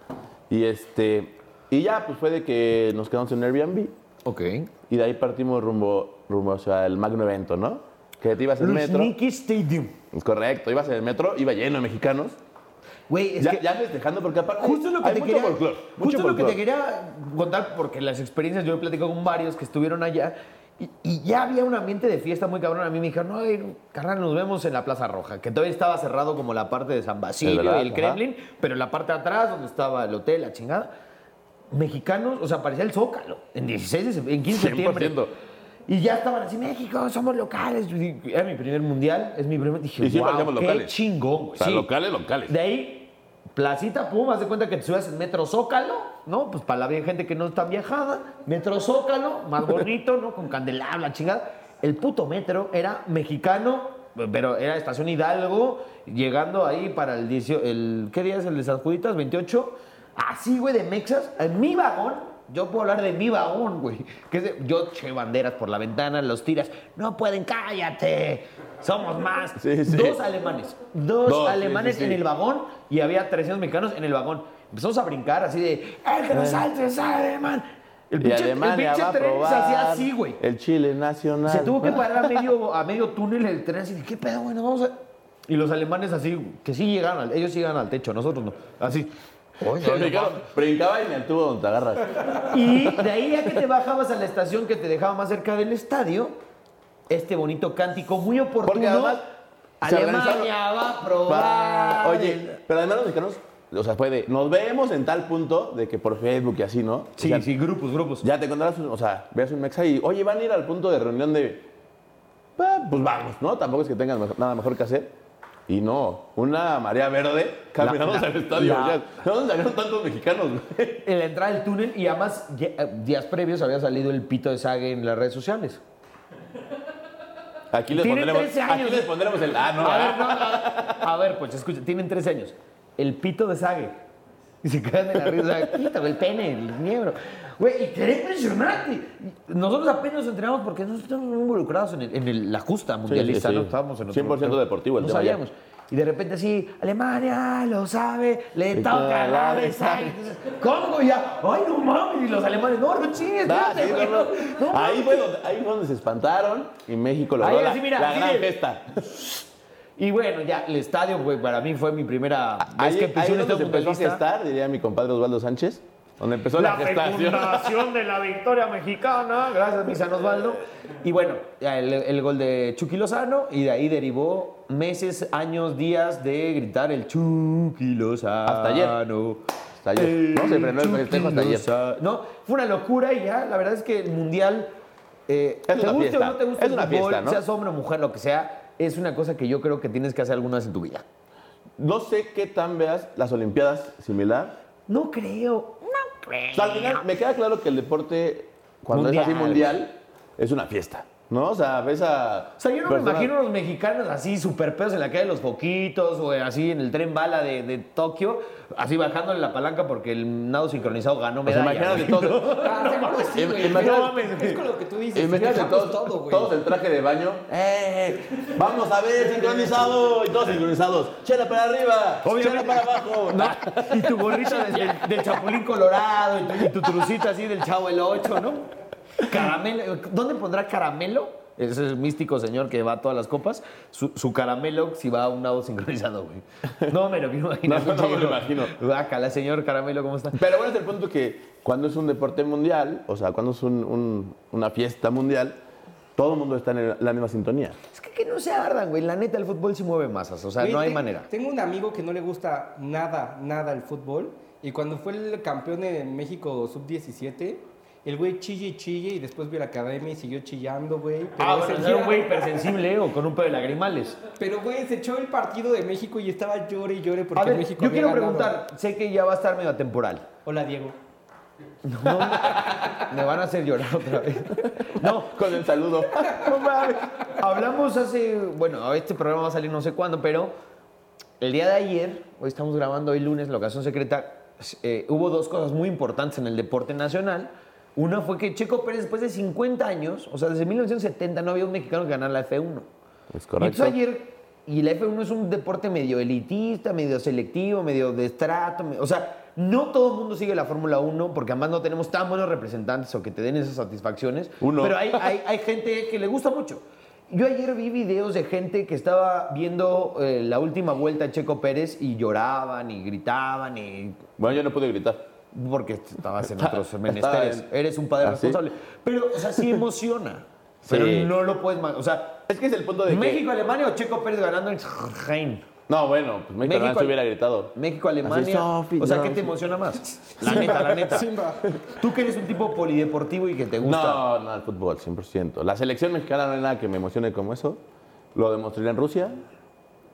[SPEAKER 2] Y este. Y ya, pues fue de que nos quedamos en Airbnb.
[SPEAKER 1] Ok.
[SPEAKER 2] Y de ahí partimos rumbo, rumbo hacia el magno evento, ¿no? Que te ibas en metro.
[SPEAKER 1] Luzhniki Stadium.
[SPEAKER 2] Es correcto, ibas en el metro, iba lleno de mexicanos.
[SPEAKER 1] Güey, es
[SPEAKER 2] ya,
[SPEAKER 1] que.
[SPEAKER 2] ya festejando, porque aparte.
[SPEAKER 1] Justo lo que
[SPEAKER 2] hay
[SPEAKER 1] te
[SPEAKER 2] mucho
[SPEAKER 1] quería,
[SPEAKER 2] folclore, mucho
[SPEAKER 1] justo lo que te quería contar, porque las experiencias, yo he platicado con varios que estuvieron allá Y, y ya había un ambiente de fiesta muy cabrón. A mí me dijeron, no, carnal, nos vemos en la Plaza Roja, que todavía estaba cerrado como la parte de San Basilio y el
[SPEAKER 2] ajá.
[SPEAKER 1] Kremlin, pero la parte de atrás, donde estaba el hotel, la chingada. Mexicanos, o sea, parecía el Zócalo, en 16, de sep- en 15 de septiembre.
[SPEAKER 2] 100%.
[SPEAKER 1] Y ya estaban así, México, somos locales. Era mi primer mundial, es mi primer. Dije,
[SPEAKER 2] Y sí
[SPEAKER 1] wow,
[SPEAKER 2] parecíamos
[SPEAKER 1] qué
[SPEAKER 2] locales.
[SPEAKER 1] chingón. güey".
[SPEAKER 2] O sea,
[SPEAKER 1] Sí.
[SPEAKER 2] locales, locales.
[SPEAKER 1] De ahí, Placita Pum, haz de cuenta que te subes en Metro Zócalo, ¿no? Pues para la bien- gente que no está viajada. Metro Zócalo, más bonito, ¿no? Con candelabra, la chingada. El puto metro era mexicano, pero era Estación Hidalgo, llegando ahí para el 18, el ¿qué día es el de San Juditas? 28. Así, güey, de Mexas, en mi vagón, yo puedo hablar de mi vagón, güey. Que es de- yo eché banderas por la ventana, los tiras. No pueden, cállate. Somos más.
[SPEAKER 2] Sí, sí.
[SPEAKER 1] Dos alemanes. Dos, alemanes en el vagón y había 300 mexicanos en el vagón. Empezamos a brincar así de, ¡el que no salte es alemán! El
[SPEAKER 2] Y
[SPEAKER 1] pinche, el pinche
[SPEAKER 2] va a
[SPEAKER 1] tren se hacía así, güey.
[SPEAKER 2] El Chile nacional.
[SPEAKER 1] Se tuvo que parar a medio, a medio túnel el tren así de, ¿qué pedo, güey? Nos vamos a... Y los alemanes así, que sí llegaron, al- ellos sí llegan al techo, nosotros no. Así. Oye,
[SPEAKER 2] mexicano brincaba en el tubo donde te agarras.
[SPEAKER 1] y de ahí ya que te bajabas a la estación que te dejaba más cerca del estadio, este bonito cántico muy oportuno.
[SPEAKER 2] Porque además
[SPEAKER 1] Alemania va a probar.
[SPEAKER 2] Oye, pero además los mexicanos, o sea, puede, nos vemos en tal punto de que por Facebook y así, ¿no?
[SPEAKER 1] Sí,
[SPEAKER 2] O sea,
[SPEAKER 1] sí, grupos, grupos.
[SPEAKER 2] Ya te encontrarás, o sea, veas un mexa y, oye, van a ir al punto de reunión de, "Pa, pues vamos, ¿no? Tampoco es que tengan mejor- nada mejor que hacer. Y no, una marea verde caminamos al estadio.
[SPEAKER 1] la-
[SPEAKER 2] ya. ¿De dónde salieron tantos mexicanos?
[SPEAKER 1] En la entrada del túnel y además días previos había salido el pito de Sague en las redes sociales.
[SPEAKER 2] Aquí les, pondremos,
[SPEAKER 1] 13 años.
[SPEAKER 2] aquí les pondremos el... Ah, no,
[SPEAKER 1] A ver,
[SPEAKER 2] ah.
[SPEAKER 1] no, a, ver, pues escucha, tienen 13 años. El pito de Sague. Y se quedan de la risa, quítame el pene, el miembro. Güey, y era impresionante. Nosotros apenas nos entrenamos porque nosotros estamos involucrados en, el- en el- la justa mundialista,
[SPEAKER 2] sí, sí.
[SPEAKER 1] ¿no? Estábamos en otro-
[SPEAKER 2] 100% deportivo el
[SPEAKER 1] No
[SPEAKER 2] tema ya.
[SPEAKER 1] Y de repente así, Alemania lo sabe, le toca la de ¿Cómo ya? Ay, no mames. Y los alemanes, no, no chingues,
[SPEAKER 2] Ah,
[SPEAKER 1] espérate,
[SPEAKER 2] sí, no, no.
[SPEAKER 1] no
[SPEAKER 2] ahí,
[SPEAKER 1] mames".
[SPEAKER 2] fue donde, ahí fue donde se espantaron y México logró
[SPEAKER 1] Ahí así, mira,
[SPEAKER 2] la gran gesta.
[SPEAKER 1] Y bueno, ya, el estadio, güey, para mí fue mi primera vez
[SPEAKER 2] Ahí,
[SPEAKER 1] que pisé un estadio
[SPEAKER 2] empezó a gestar, diría mi compadre Osvaldo Sánchez, donde empezó la, gestación.
[SPEAKER 1] de la victoria mexicana. Gracias, mi San Osvaldo. Y bueno, el, el gol de Chucky Lozano y de ahí derivó meses, años, días de gritar el Chucky Lozano.
[SPEAKER 2] Hasta ayer. Hasta ayer.
[SPEAKER 1] El
[SPEAKER 2] No, se frenó el festejo hasta ayer.
[SPEAKER 1] No, fue una locura y ya, la verdad es que el mundial. eh,
[SPEAKER 2] Es
[SPEAKER 1] te guste o no te guste
[SPEAKER 2] Es
[SPEAKER 1] el
[SPEAKER 2] una
[SPEAKER 1] fútbol,
[SPEAKER 2] fiesta, ¿no?
[SPEAKER 1] seas hombre o mujer, lo que sea, es una cosa que yo creo que tienes que hacer alguna vez en tu vida.
[SPEAKER 2] No sé qué tan veas las Olimpiadas similar.
[SPEAKER 1] No creo.
[SPEAKER 2] O sea, al final me queda claro que el deporte, cuando es así
[SPEAKER 1] mundial,
[SPEAKER 2] es una fiesta. ¿No? O sea, ves a.
[SPEAKER 1] O sea, yo no me imagino a los mexicanos así, super pedos en la calle de los foquitos o así en el tren bala de, de Tokio, así bajándole la palanca porque el nado sincronizado ganó medalla.
[SPEAKER 2] imagínate todos.
[SPEAKER 3] Ah, Es con lo que tú dices.
[SPEAKER 2] Imagínate todos,
[SPEAKER 3] todo, güey.
[SPEAKER 2] todos en traje de baño. ¡Eh! Vamos a ver, sincronizado. Y todos sincronizados. Chela para arriba,
[SPEAKER 1] Obviamente.
[SPEAKER 2] chela para abajo.
[SPEAKER 1] No, Y tu gorrita del Chapulín Colorado y tu, y tu trucita así del Chavo el 8, ¿no? Caramelo. ¿Dónde pondrá caramelo? Ese es el místico señor que va a todas las copas. Su, su caramelo si va a un lado sincronizado, güey. No me lo quiero imaginar.
[SPEAKER 2] No, no me lo imagino.
[SPEAKER 1] Bácala, señor caramelo, ¿cómo está?
[SPEAKER 2] Pero bueno, es el punto que cuando es un deporte mundial, o sea, cuando es un- un- una fiesta mundial, todo el mundo está en la misma sintonía.
[SPEAKER 1] Es que, que no se ardan, güey. La neta, el fútbol sí mueve masas. O sea,
[SPEAKER 3] Güey,
[SPEAKER 1] no hay
[SPEAKER 3] te-
[SPEAKER 1] manera.
[SPEAKER 3] Tengo un amigo que no le gusta nada, nada el fútbol. Y cuando fue el campeón de México sub-17, el güey chille y chille y después vio la academia y siguió chillando, güey. Pero
[SPEAKER 1] Ah, bueno, era un güey hipersensible o con un pedo de lagrimales.
[SPEAKER 3] Pero, güey, se echó el partido de México y estaba llore y llore porque
[SPEAKER 1] A ver,
[SPEAKER 3] México
[SPEAKER 1] yo
[SPEAKER 3] había
[SPEAKER 1] quiero
[SPEAKER 3] ganado.
[SPEAKER 1] preguntar. Sé que ya va a estar medio temporal.
[SPEAKER 3] Hola, Diego.
[SPEAKER 1] No, me van a hacer llorar otra vez. No,
[SPEAKER 2] Con el saludo.
[SPEAKER 1] no. Hablamos hace, bueno, este programa va a salir no sé cuándo, pero el día de ayer, hoy estamos grabando hoy lunes, la ocasión secreta, eh, hubo dos cosas muy importantes en el deporte nacional. Una fue que Checo Pérez, después de 50 años, o sea, desde 1970 no había un mexicano que ganara la F1.
[SPEAKER 2] Es
[SPEAKER 1] Y
[SPEAKER 2] correcto.
[SPEAKER 1] entonces ayer, y la F1 es un deporte medio elitista, medio selectivo, medio de estrato, me- o sea, no todo el mundo sigue la Fórmula 1 porque además no tenemos tan buenos representantes o que te den esas satisfacciones.
[SPEAKER 2] Uno.
[SPEAKER 1] Pero hay, hay, hay gente que le gusta mucho. Yo ayer vi videos de gente que estaba viendo eh, la última vuelta de Checo Pérez y lloraban y gritaban y
[SPEAKER 2] Bueno, yo no pude gritar.
[SPEAKER 1] Porque estabas en otros menesteres.
[SPEAKER 2] en-
[SPEAKER 1] Eres un padre
[SPEAKER 2] ¿Ah, sí?
[SPEAKER 1] responsable. Pero, o sea, sí emociona. Pero
[SPEAKER 2] Sí.
[SPEAKER 1] no lo puedes... O sea,
[SPEAKER 2] Es que es el punto de que...
[SPEAKER 1] México-Alemania o Checo Pérez ganando en Rhein.
[SPEAKER 2] No, bueno, pues México,
[SPEAKER 1] México-
[SPEAKER 2] se hubiera gritado.
[SPEAKER 1] México-Alemania.
[SPEAKER 2] Así, Sofi,
[SPEAKER 1] O sea, ¿qué te
[SPEAKER 2] sí.
[SPEAKER 1] emociona más? La neta, la neta.
[SPEAKER 3] Simba.
[SPEAKER 1] Tú que eres un tipo polideportivo y que te gusta.
[SPEAKER 2] No, no, el fútbol, 100%. La selección mexicana no hay nada que me emocione como eso. Lo demostré en Rusia.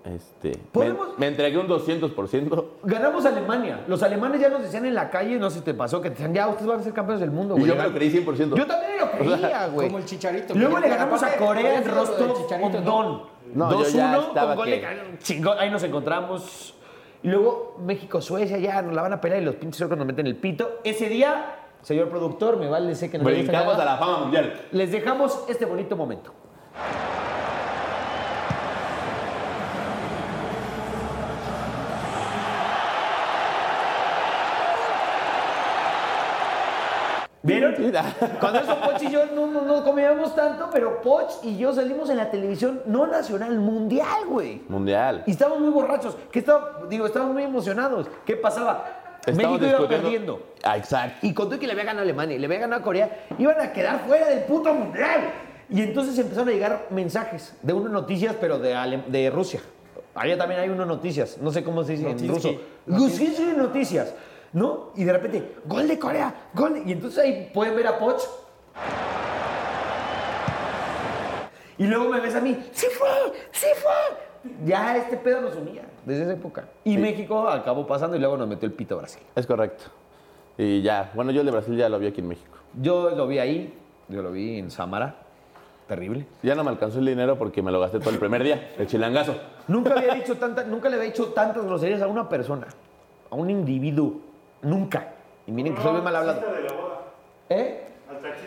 [SPEAKER 2] Este, me,
[SPEAKER 1] ¿Podemos-
[SPEAKER 2] me entregué un 200%.
[SPEAKER 1] Ganamos a Alemania. Los alemanes ya nos decían en la calle, no sé si te pasó, que te decían, ya, ustedes van a ser campeones del mundo,
[SPEAKER 2] Y
[SPEAKER 1] güey.
[SPEAKER 2] yo me lo creí 100%.
[SPEAKER 1] Yo también lo creía, güey.
[SPEAKER 3] Como el Chicharito.
[SPEAKER 1] Luego le ganamos a Corea en Rostov
[SPEAKER 3] Chicharito,
[SPEAKER 1] con. Don.
[SPEAKER 2] No, yo
[SPEAKER 1] 2-1
[SPEAKER 2] ya estaba
[SPEAKER 1] con gol de chingón. Ahí nos encontramos. Y luego México-Suecia, ya nos la van a pelear y los pinches orcos nos meten el pito. Ese día, señor productor, me vale, sé que nos
[SPEAKER 2] Brincamos a la fama mundial.
[SPEAKER 1] Les dejamos este bonito momento. ¿Vieron? Cuando eso Poch y yo no, no, no comíamos tanto, pero Poch y yo salimos en la televisión no nacional, mundial, güey.
[SPEAKER 2] Mundial.
[SPEAKER 1] Y estábamos muy borrachos. ¿Qué estaba? Digo, estábamos muy emocionados. ¿Qué pasaba?
[SPEAKER 2] Estamos
[SPEAKER 1] México iba perdiendo.
[SPEAKER 2] Ah, exacto.
[SPEAKER 1] Y con todo y que le había ganado a Alemania y le había ganado a Corea, iban a quedar fuera del puto mundial. Y entonces empezaron a llegar mensajes de unas noticias, pero de, Ale- de Rusia. Allá también hay unas noticias, no sé cómo se dice en
[SPEAKER 3] Noticias.
[SPEAKER 1] ruso. Noticias. noticias, ¿no? Y de repente, gol de Corea, gol. de-". Y entonces ahí pueden ver a Poch. Y luego me ves a mí, ¡sí fue! ¡sí fue! Ya este pedo nos unía desde esa época. Y México acabó pasando y luego nos metió el pito Brasil.
[SPEAKER 2] Es correcto. Y ya, bueno, yo el de Brasil ya lo vi aquí en México.
[SPEAKER 1] Yo lo vi ahí, yo lo vi en Samara. Terrible.
[SPEAKER 2] Ya no me alcanzó el dinero porque me lo gasté todo el primer día, el chilangazo.
[SPEAKER 1] Nunca había dicho tanta, nunca le había dicho tantas groserías a una persona, a un individuo. Nunca. Y miren que soy bien mal hablado. ¿Eh?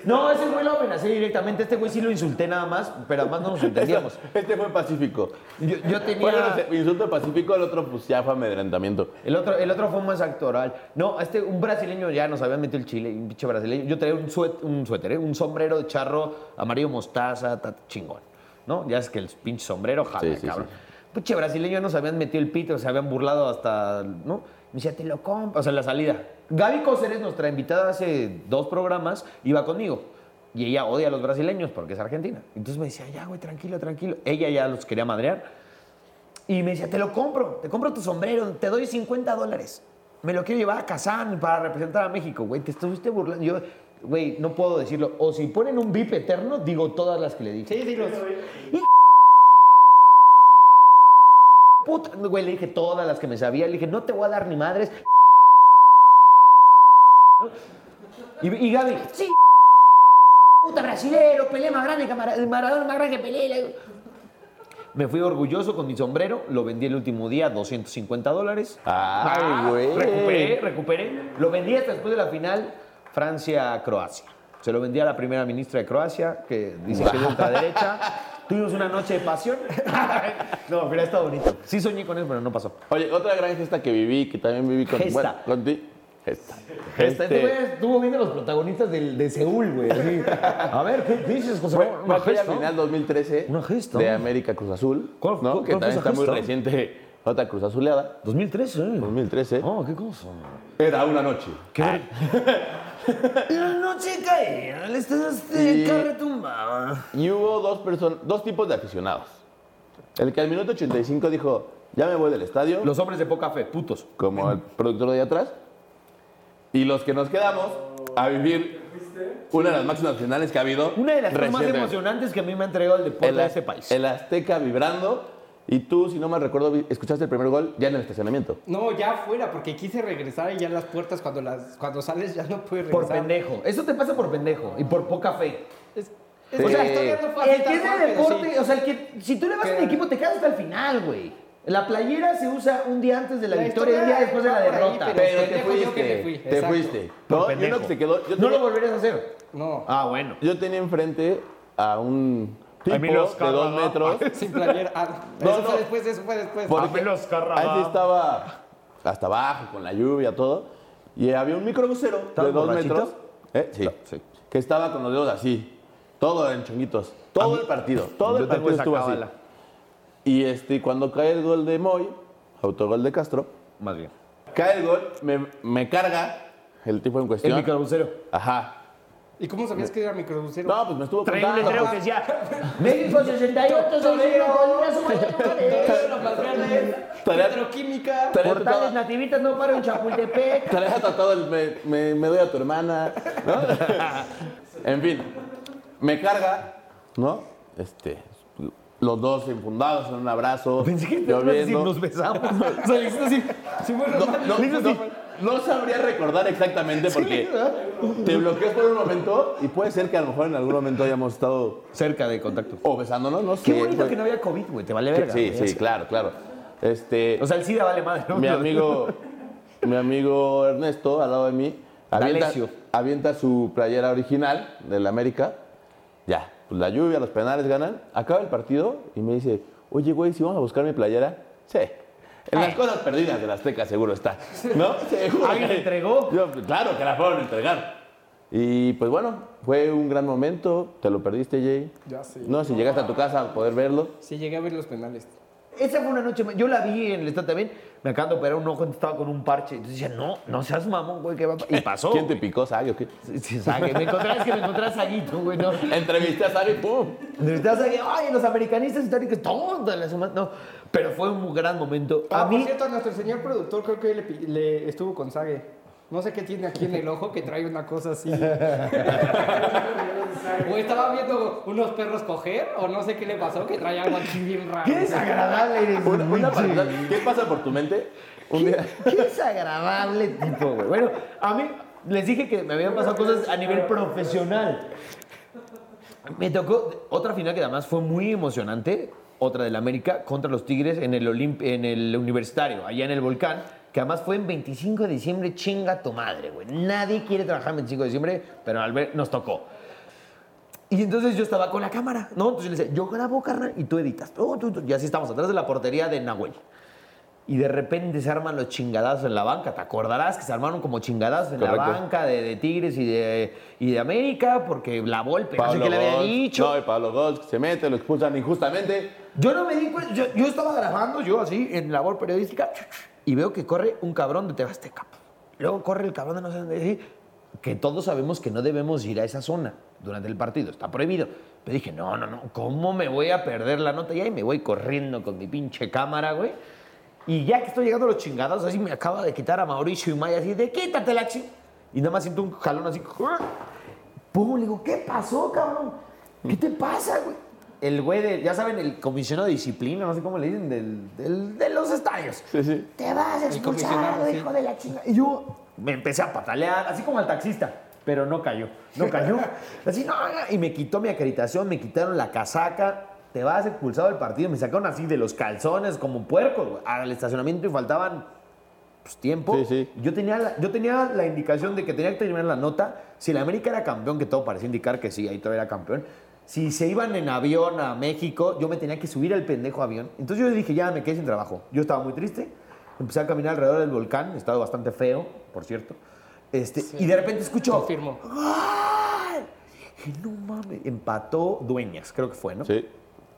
[SPEAKER 1] No, ese güey lo amenacé directamente. Este güey sí lo insulté nada más, pero además no nos entendíamos.
[SPEAKER 2] Este fue pacífico.
[SPEAKER 1] Yo, yo
[SPEAKER 2] Bueno,
[SPEAKER 1] tenía.
[SPEAKER 2] ese insulto pacífico, el otro pues ya fue amedrentamiento.
[SPEAKER 1] El otro, el otro fue más actoral. No, este, un brasileño ya nos había metido el chile, un pinche brasileño. Yo traía un, suet- un suéter, ¿eh? un sombrero de charro amarillo mostaza, ta- chingón. ¿No? Ya es que el pinche sombrero, jala,
[SPEAKER 2] Sí, sí,
[SPEAKER 1] cabrón.
[SPEAKER 2] sí.
[SPEAKER 1] Pinche brasileño nos habían metido el pito, se habían burlado hasta, ¿no? Me decía, te lo compro. O sea, en la salida. Gaby Cóceres, nuestra invitada hace dos programas, iba conmigo. Y ella odia a los brasileños porque es argentina. Entonces me decía, ya, güey, tranquilo, tranquilo. Ella ya los quería madrear. Y me decía, te lo compro, te compro tu sombrero, te doy 50 dólares. Me lo quiero llevar a Kazán para representar a México, güey. Te estuviste burlando. Yo, güey, no puedo decirlo. O si ponen un bip eterno, digo todas las que le dije.
[SPEAKER 3] Sí, dilos.
[SPEAKER 1] Puta, güey, le dije todas las que me sabía. Le dije, no te voy a dar ni madres. ¿No? Y, y Gaby, sí. Puta brasilero, Pelé más grande que Mara- Maradona más grande que digo. Me fui orgulloso con mi sombrero, lo vendí el último día, 250 dólares.
[SPEAKER 2] Ay, güey.
[SPEAKER 1] Ah, Recuperé, recuperé. Lo vendí hasta después de la final Francia-Croacia. Se lo vendí a la primera ministra de Croacia, que dice que es de ultraderecha. Tuvimos una noche de pasión. no, pero está bonito. Sí soñé con eso, pero no pasó.
[SPEAKER 2] Oye, otra gran gesta que viví, que también viví con,
[SPEAKER 1] Gesta.
[SPEAKER 2] bueno, con ti. Gesta.
[SPEAKER 1] Este,
[SPEAKER 2] Este,
[SPEAKER 1] estuvo viendo los protagonistas del, de Seúl, güey. así. A ver, ¿qué, qué dices, José?
[SPEAKER 2] fue,
[SPEAKER 1] ¿Una gesta?
[SPEAKER 2] final 2013
[SPEAKER 1] Una gesta.
[SPEAKER 2] de América Cruz Azul,
[SPEAKER 1] ¿Cuál-
[SPEAKER 2] ¿no?
[SPEAKER 1] cuál-
[SPEAKER 2] que
[SPEAKER 1] cuál fue
[SPEAKER 2] también
[SPEAKER 1] esa
[SPEAKER 2] está muy
[SPEAKER 1] gesta?
[SPEAKER 2] reciente, otra Cruz Azuleada,
[SPEAKER 1] 2013, ¿eh?
[SPEAKER 2] 2013.
[SPEAKER 1] Oh, qué cosa.
[SPEAKER 2] Era una noche.
[SPEAKER 1] Qué La noche caía, el estadio Azteca
[SPEAKER 2] Y-
[SPEAKER 1] retumbaba.
[SPEAKER 2] Y hubo dos, person- dos tipos de aficionados. El que al minuto 85 dijo, ya me voy del estadio,
[SPEAKER 1] Los hombres de poca fe, putos.
[SPEAKER 2] como el productor de ahí atrás. Y los que nos quedamos a vivir una de las máximas finales que ha habido.
[SPEAKER 1] Una de las más emocionantes que a mí me ha entregado el deporte
[SPEAKER 2] el,
[SPEAKER 1] de este país.
[SPEAKER 2] el Azteca vibrando. Y tú, si no mal recuerdo, escuchaste el primer gol ya en el estacionamiento.
[SPEAKER 3] No, ya afuera, porque quise regresar y ya las puertas cuando las cuando sales ya no puedes
[SPEAKER 1] Por
[SPEAKER 3] regresar.
[SPEAKER 1] pendejo. Eso te pasa por pendejo y por poca fe.
[SPEAKER 3] Es,
[SPEAKER 2] Sí.
[SPEAKER 3] o sea, la historia no fue
[SPEAKER 1] El que es de deporte,
[SPEAKER 3] sí.
[SPEAKER 1] o sea, el que si tú le vas a un equipo te quedas hasta el final, güey. La playera se usa un día antes de la,
[SPEAKER 3] La
[SPEAKER 1] victoria y un día después de la
[SPEAKER 3] por ahí,
[SPEAKER 1] derrota.
[SPEAKER 3] pero-
[SPEAKER 2] Pero te
[SPEAKER 3] yo
[SPEAKER 2] fuiste,
[SPEAKER 3] que me fui,
[SPEAKER 2] te fuiste.
[SPEAKER 1] Por
[SPEAKER 2] No, y
[SPEAKER 1] pendejo.
[SPEAKER 2] uno que se quedó. Yo
[SPEAKER 1] no lo volverías a hacer.
[SPEAKER 3] No,
[SPEAKER 1] Ah, bueno.
[SPEAKER 2] yo tenía enfrente a un tipo
[SPEAKER 1] A mí los
[SPEAKER 2] de dos metros.
[SPEAKER 3] sin playera. Ah,
[SPEAKER 2] No,
[SPEAKER 3] eso
[SPEAKER 2] no.
[SPEAKER 3] fue después, eso fue después.
[SPEAKER 2] Porque
[SPEAKER 1] los Carvajal.
[SPEAKER 2] Antes estaba hasta abajo, con la lluvia, todo. Y había un microbusero de
[SPEAKER 1] ¿Estabas
[SPEAKER 2] dos
[SPEAKER 1] borrachito?
[SPEAKER 2] metros. ¿Eh? Sí.
[SPEAKER 1] Sí.
[SPEAKER 2] Que estaba con los dedos así. Todo en chonguitos. Todo el partido. Todo el partido estuvo así. Y este, cuando cae el gol de Moy, autogol de Castro,
[SPEAKER 1] Más bien.
[SPEAKER 2] cae el gol, me, me carga el tipo en
[SPEAKER 1] El
[SPEAKER 2] cuestión.
[SPEAKER 1] microbusero.
[SPEAKER 2] Ajá.
[SPEAKER 3] ¿Y cómo sabías que era microbusero?
[SPEAKER 2] No, pues me estuvo
[SPEAKER 1] Traía un
[SPEAKER 2] contando.
[SPEAKER 1] letrero que decía México 68, 65, Colinas, Mayores,
[SPEAKER 2] Traía-
[SPEAKER 3] Petroquímica.
[SPEAKER 2] traía
[SPEAKER 1] Portales
[SPEAKER 2] tatuado-
[SPEAKER 1] nativitas no paro en Chapultepec.
[SPEAKER 2] traía tatuado el me, me, me doy a tu hermana, ¿no? en fin, me carga, ¿no? Este, los dos enfundados en un abrazo,
[SPEAKER 1] Pensé que te ibas a decir,
[SPEAKER 2] lloviendo.
[SPEAKER 1] nos besamos. O sea, le hiciste así. Sí, bueno,
[SPEAKER 2] No, no,
[SPEAKER 1] le hizo así.
[SPEAKER 2] No, sabría recordar exactamente porque te bloqueas por un momento y puede ser que a lo mejor en algún momento hayamos estado
[SPEAKER 1] Cerca de contacto.
[SPEAKER 2] o besándonos, no sé.
[SPEAKER 1] Qué bonito que no había COVID, güey. Te vale verga.
[SPEAKER 2] Sí,
[SPEAKER 1] güey.
[SPEAKER 2] sí, claro, claro. Este,
[SPEAKER 1] O sea, el SIDA vale madre. ¿no?
[SPEAKER 2] mi amigo, mi amigo Ernesto, al lado de mí, avienta,
[SPEAKER 1] D'Alessio.
[SPEAKER 2] avienta su playera original del América. Ya, pues la lluvia, los penales ganan. Acaba el partido y me dice, oye, güey, si vamos a buscar mi playera. Sí. En las cosas perdidas del Azteca seguro está. ¿No? Seguro.
[SPEAKER 1] ¿Alguien la entregó?
[SPEAKER 2] Yo, claro que la fueron a entregar. Y pues bueno, fue un gran momento. Te lo perdiste, Jay.
[SPEAKER 3] Ya sé.
[SPEAKER 2] No, si llegaste a tu casa a poder verlo.
[SPEAKER 3] Sí, llegué a ver los penales.
[SPEAKER 1] Esa fue una noche. Yo la vi en el estado también. Me acaban de operar un ojo, estaba con un parche. Entonces decía, no, no seas mamón, güey, ¿qué va a pa-?" Y pasó.
[SPEAKER 2] ¿Quién te picó, Sague o qué?
[SPEAKER 1] Sí. Me encontré, es que me encontré a Saguito, güey, no.
[SPEAKER 2] Entrevisté a Sague y ¡pum!
[SPEAKER 1] Necesitas a que, ay, los americanistas históricos, todas las. No, pero fue un gran momento.
[SPEAKER 3] Ah,
[SPEAKER 1] A
[SPEAKER 3] por
[SPEAKER 1] mí,
[SPEAKER 3] cierto, nuestro señor productor creo que le, le estuvo con Sage. No sé qué tiene aquí en el ojo que trae una cosa así. o estaba viendo unos perros coger, o no sé qué le pasó, que trae algo aquí bien raro.
[SPEAKER 1] qué desagradable eres,
[SPEAKER 2] Una, una ¿Qué pasa por tu mente? Un día.
[SPEAKER 1] Qué desagradable tipo, güey. Bueno, a mí les dije que me habían pasado cosas a nivel profesional. Me tocó otra final que además fue muy emocionante, otra del América contra los Tigres en el, Olimp- en el Universitario, allá en el Volcán, que además fue en 25 de diciembre, chinga tu madre, güey. Nadie quiere trabajar en 25 de diciembre, pero al ver nos tocó. Y entonces yo estaba con la cámara, ¿no? Entonces yo le decía, yo grabo, carnal, y tú editas. Tú, tú, tú. Y así estamos, atrás de la portería de Nahuel. Y de repente se arman los chingadazos en la banca. ¿Te acordarás que se armaron como chingadazos en la
[SPEAKER 2] Correcto.
[SPEAKER 1] banca de, de Tigres y de, y de América? Porque la Volpe, no sé qué le había dicho.
[SPEAKER 2] No, y Pablo Golds se mete, lo expulsan injustamente.
[SPEAKER 1] Yo no me di cuenta, yo, yo estaba grabando, yo así, en labor periodística, y veo que corre un cabrón de Tebasteca. Luego corre el cabrón de no sé dónde, que todos sabemos que no debemos ir a esa zona durante el partido, está prohibido. Pero dije, no, no, no, ¿cómo me voy a perder la nota? Y me voy corriendo con mi pinche cámara, güey. Y ya que estoy llegando a los chingados, así me acaba de quitar a Mauricio y Maya, así de quítate la chi. Y nada más siento un jalón así. Pum, le digo, ¿qué pasó, cabrón? ¿Qué te pasa, güey? El güey de, ya saben, el comisionado de disciplina, no sé cómo le dicen, del, del- de los estadios.
[SPEAKER 2] Sí, sí.
[SPEAKER 1] Te vas a
[SPEAKER 3] sí.
[SPEAKER 1] hijo de la chinga. Y yo me empecé a patalear, así como al taxista, pero no cayó, no cayó. Así, no, y me quitó mi acreditación, me quitaron la casaca. Te vas expulsado del partido, me sacaron así de los calzones como puercos güey, al estacionamiento y faltaban pues, tiempo.
[SPEAKER 2] Sí, sí.
[SPEAKER 1] Yo tenía, la, yo tenía la indicación de que tenía que terminar la nota. Si el América era campeón, que todo parecía indicar que sí, ahí todavía era campeón. Si se iban en avión a México, yo me tenía que subir al pendejo avión. Entonces yo dije, ya me quedé sin trabajo. Yo estaba muy triste. Empecé a caminar alrededor del volcán, estaba bastante feo, por cierto. Este, Y de repente escucho.
[SPEAKER 3] Confirmo.
[SPEAKER 1] ¡Gol! Dije, no mames. Empató Dueñas, creo que fue, ¿no?
[SPEAKER 2] Sí.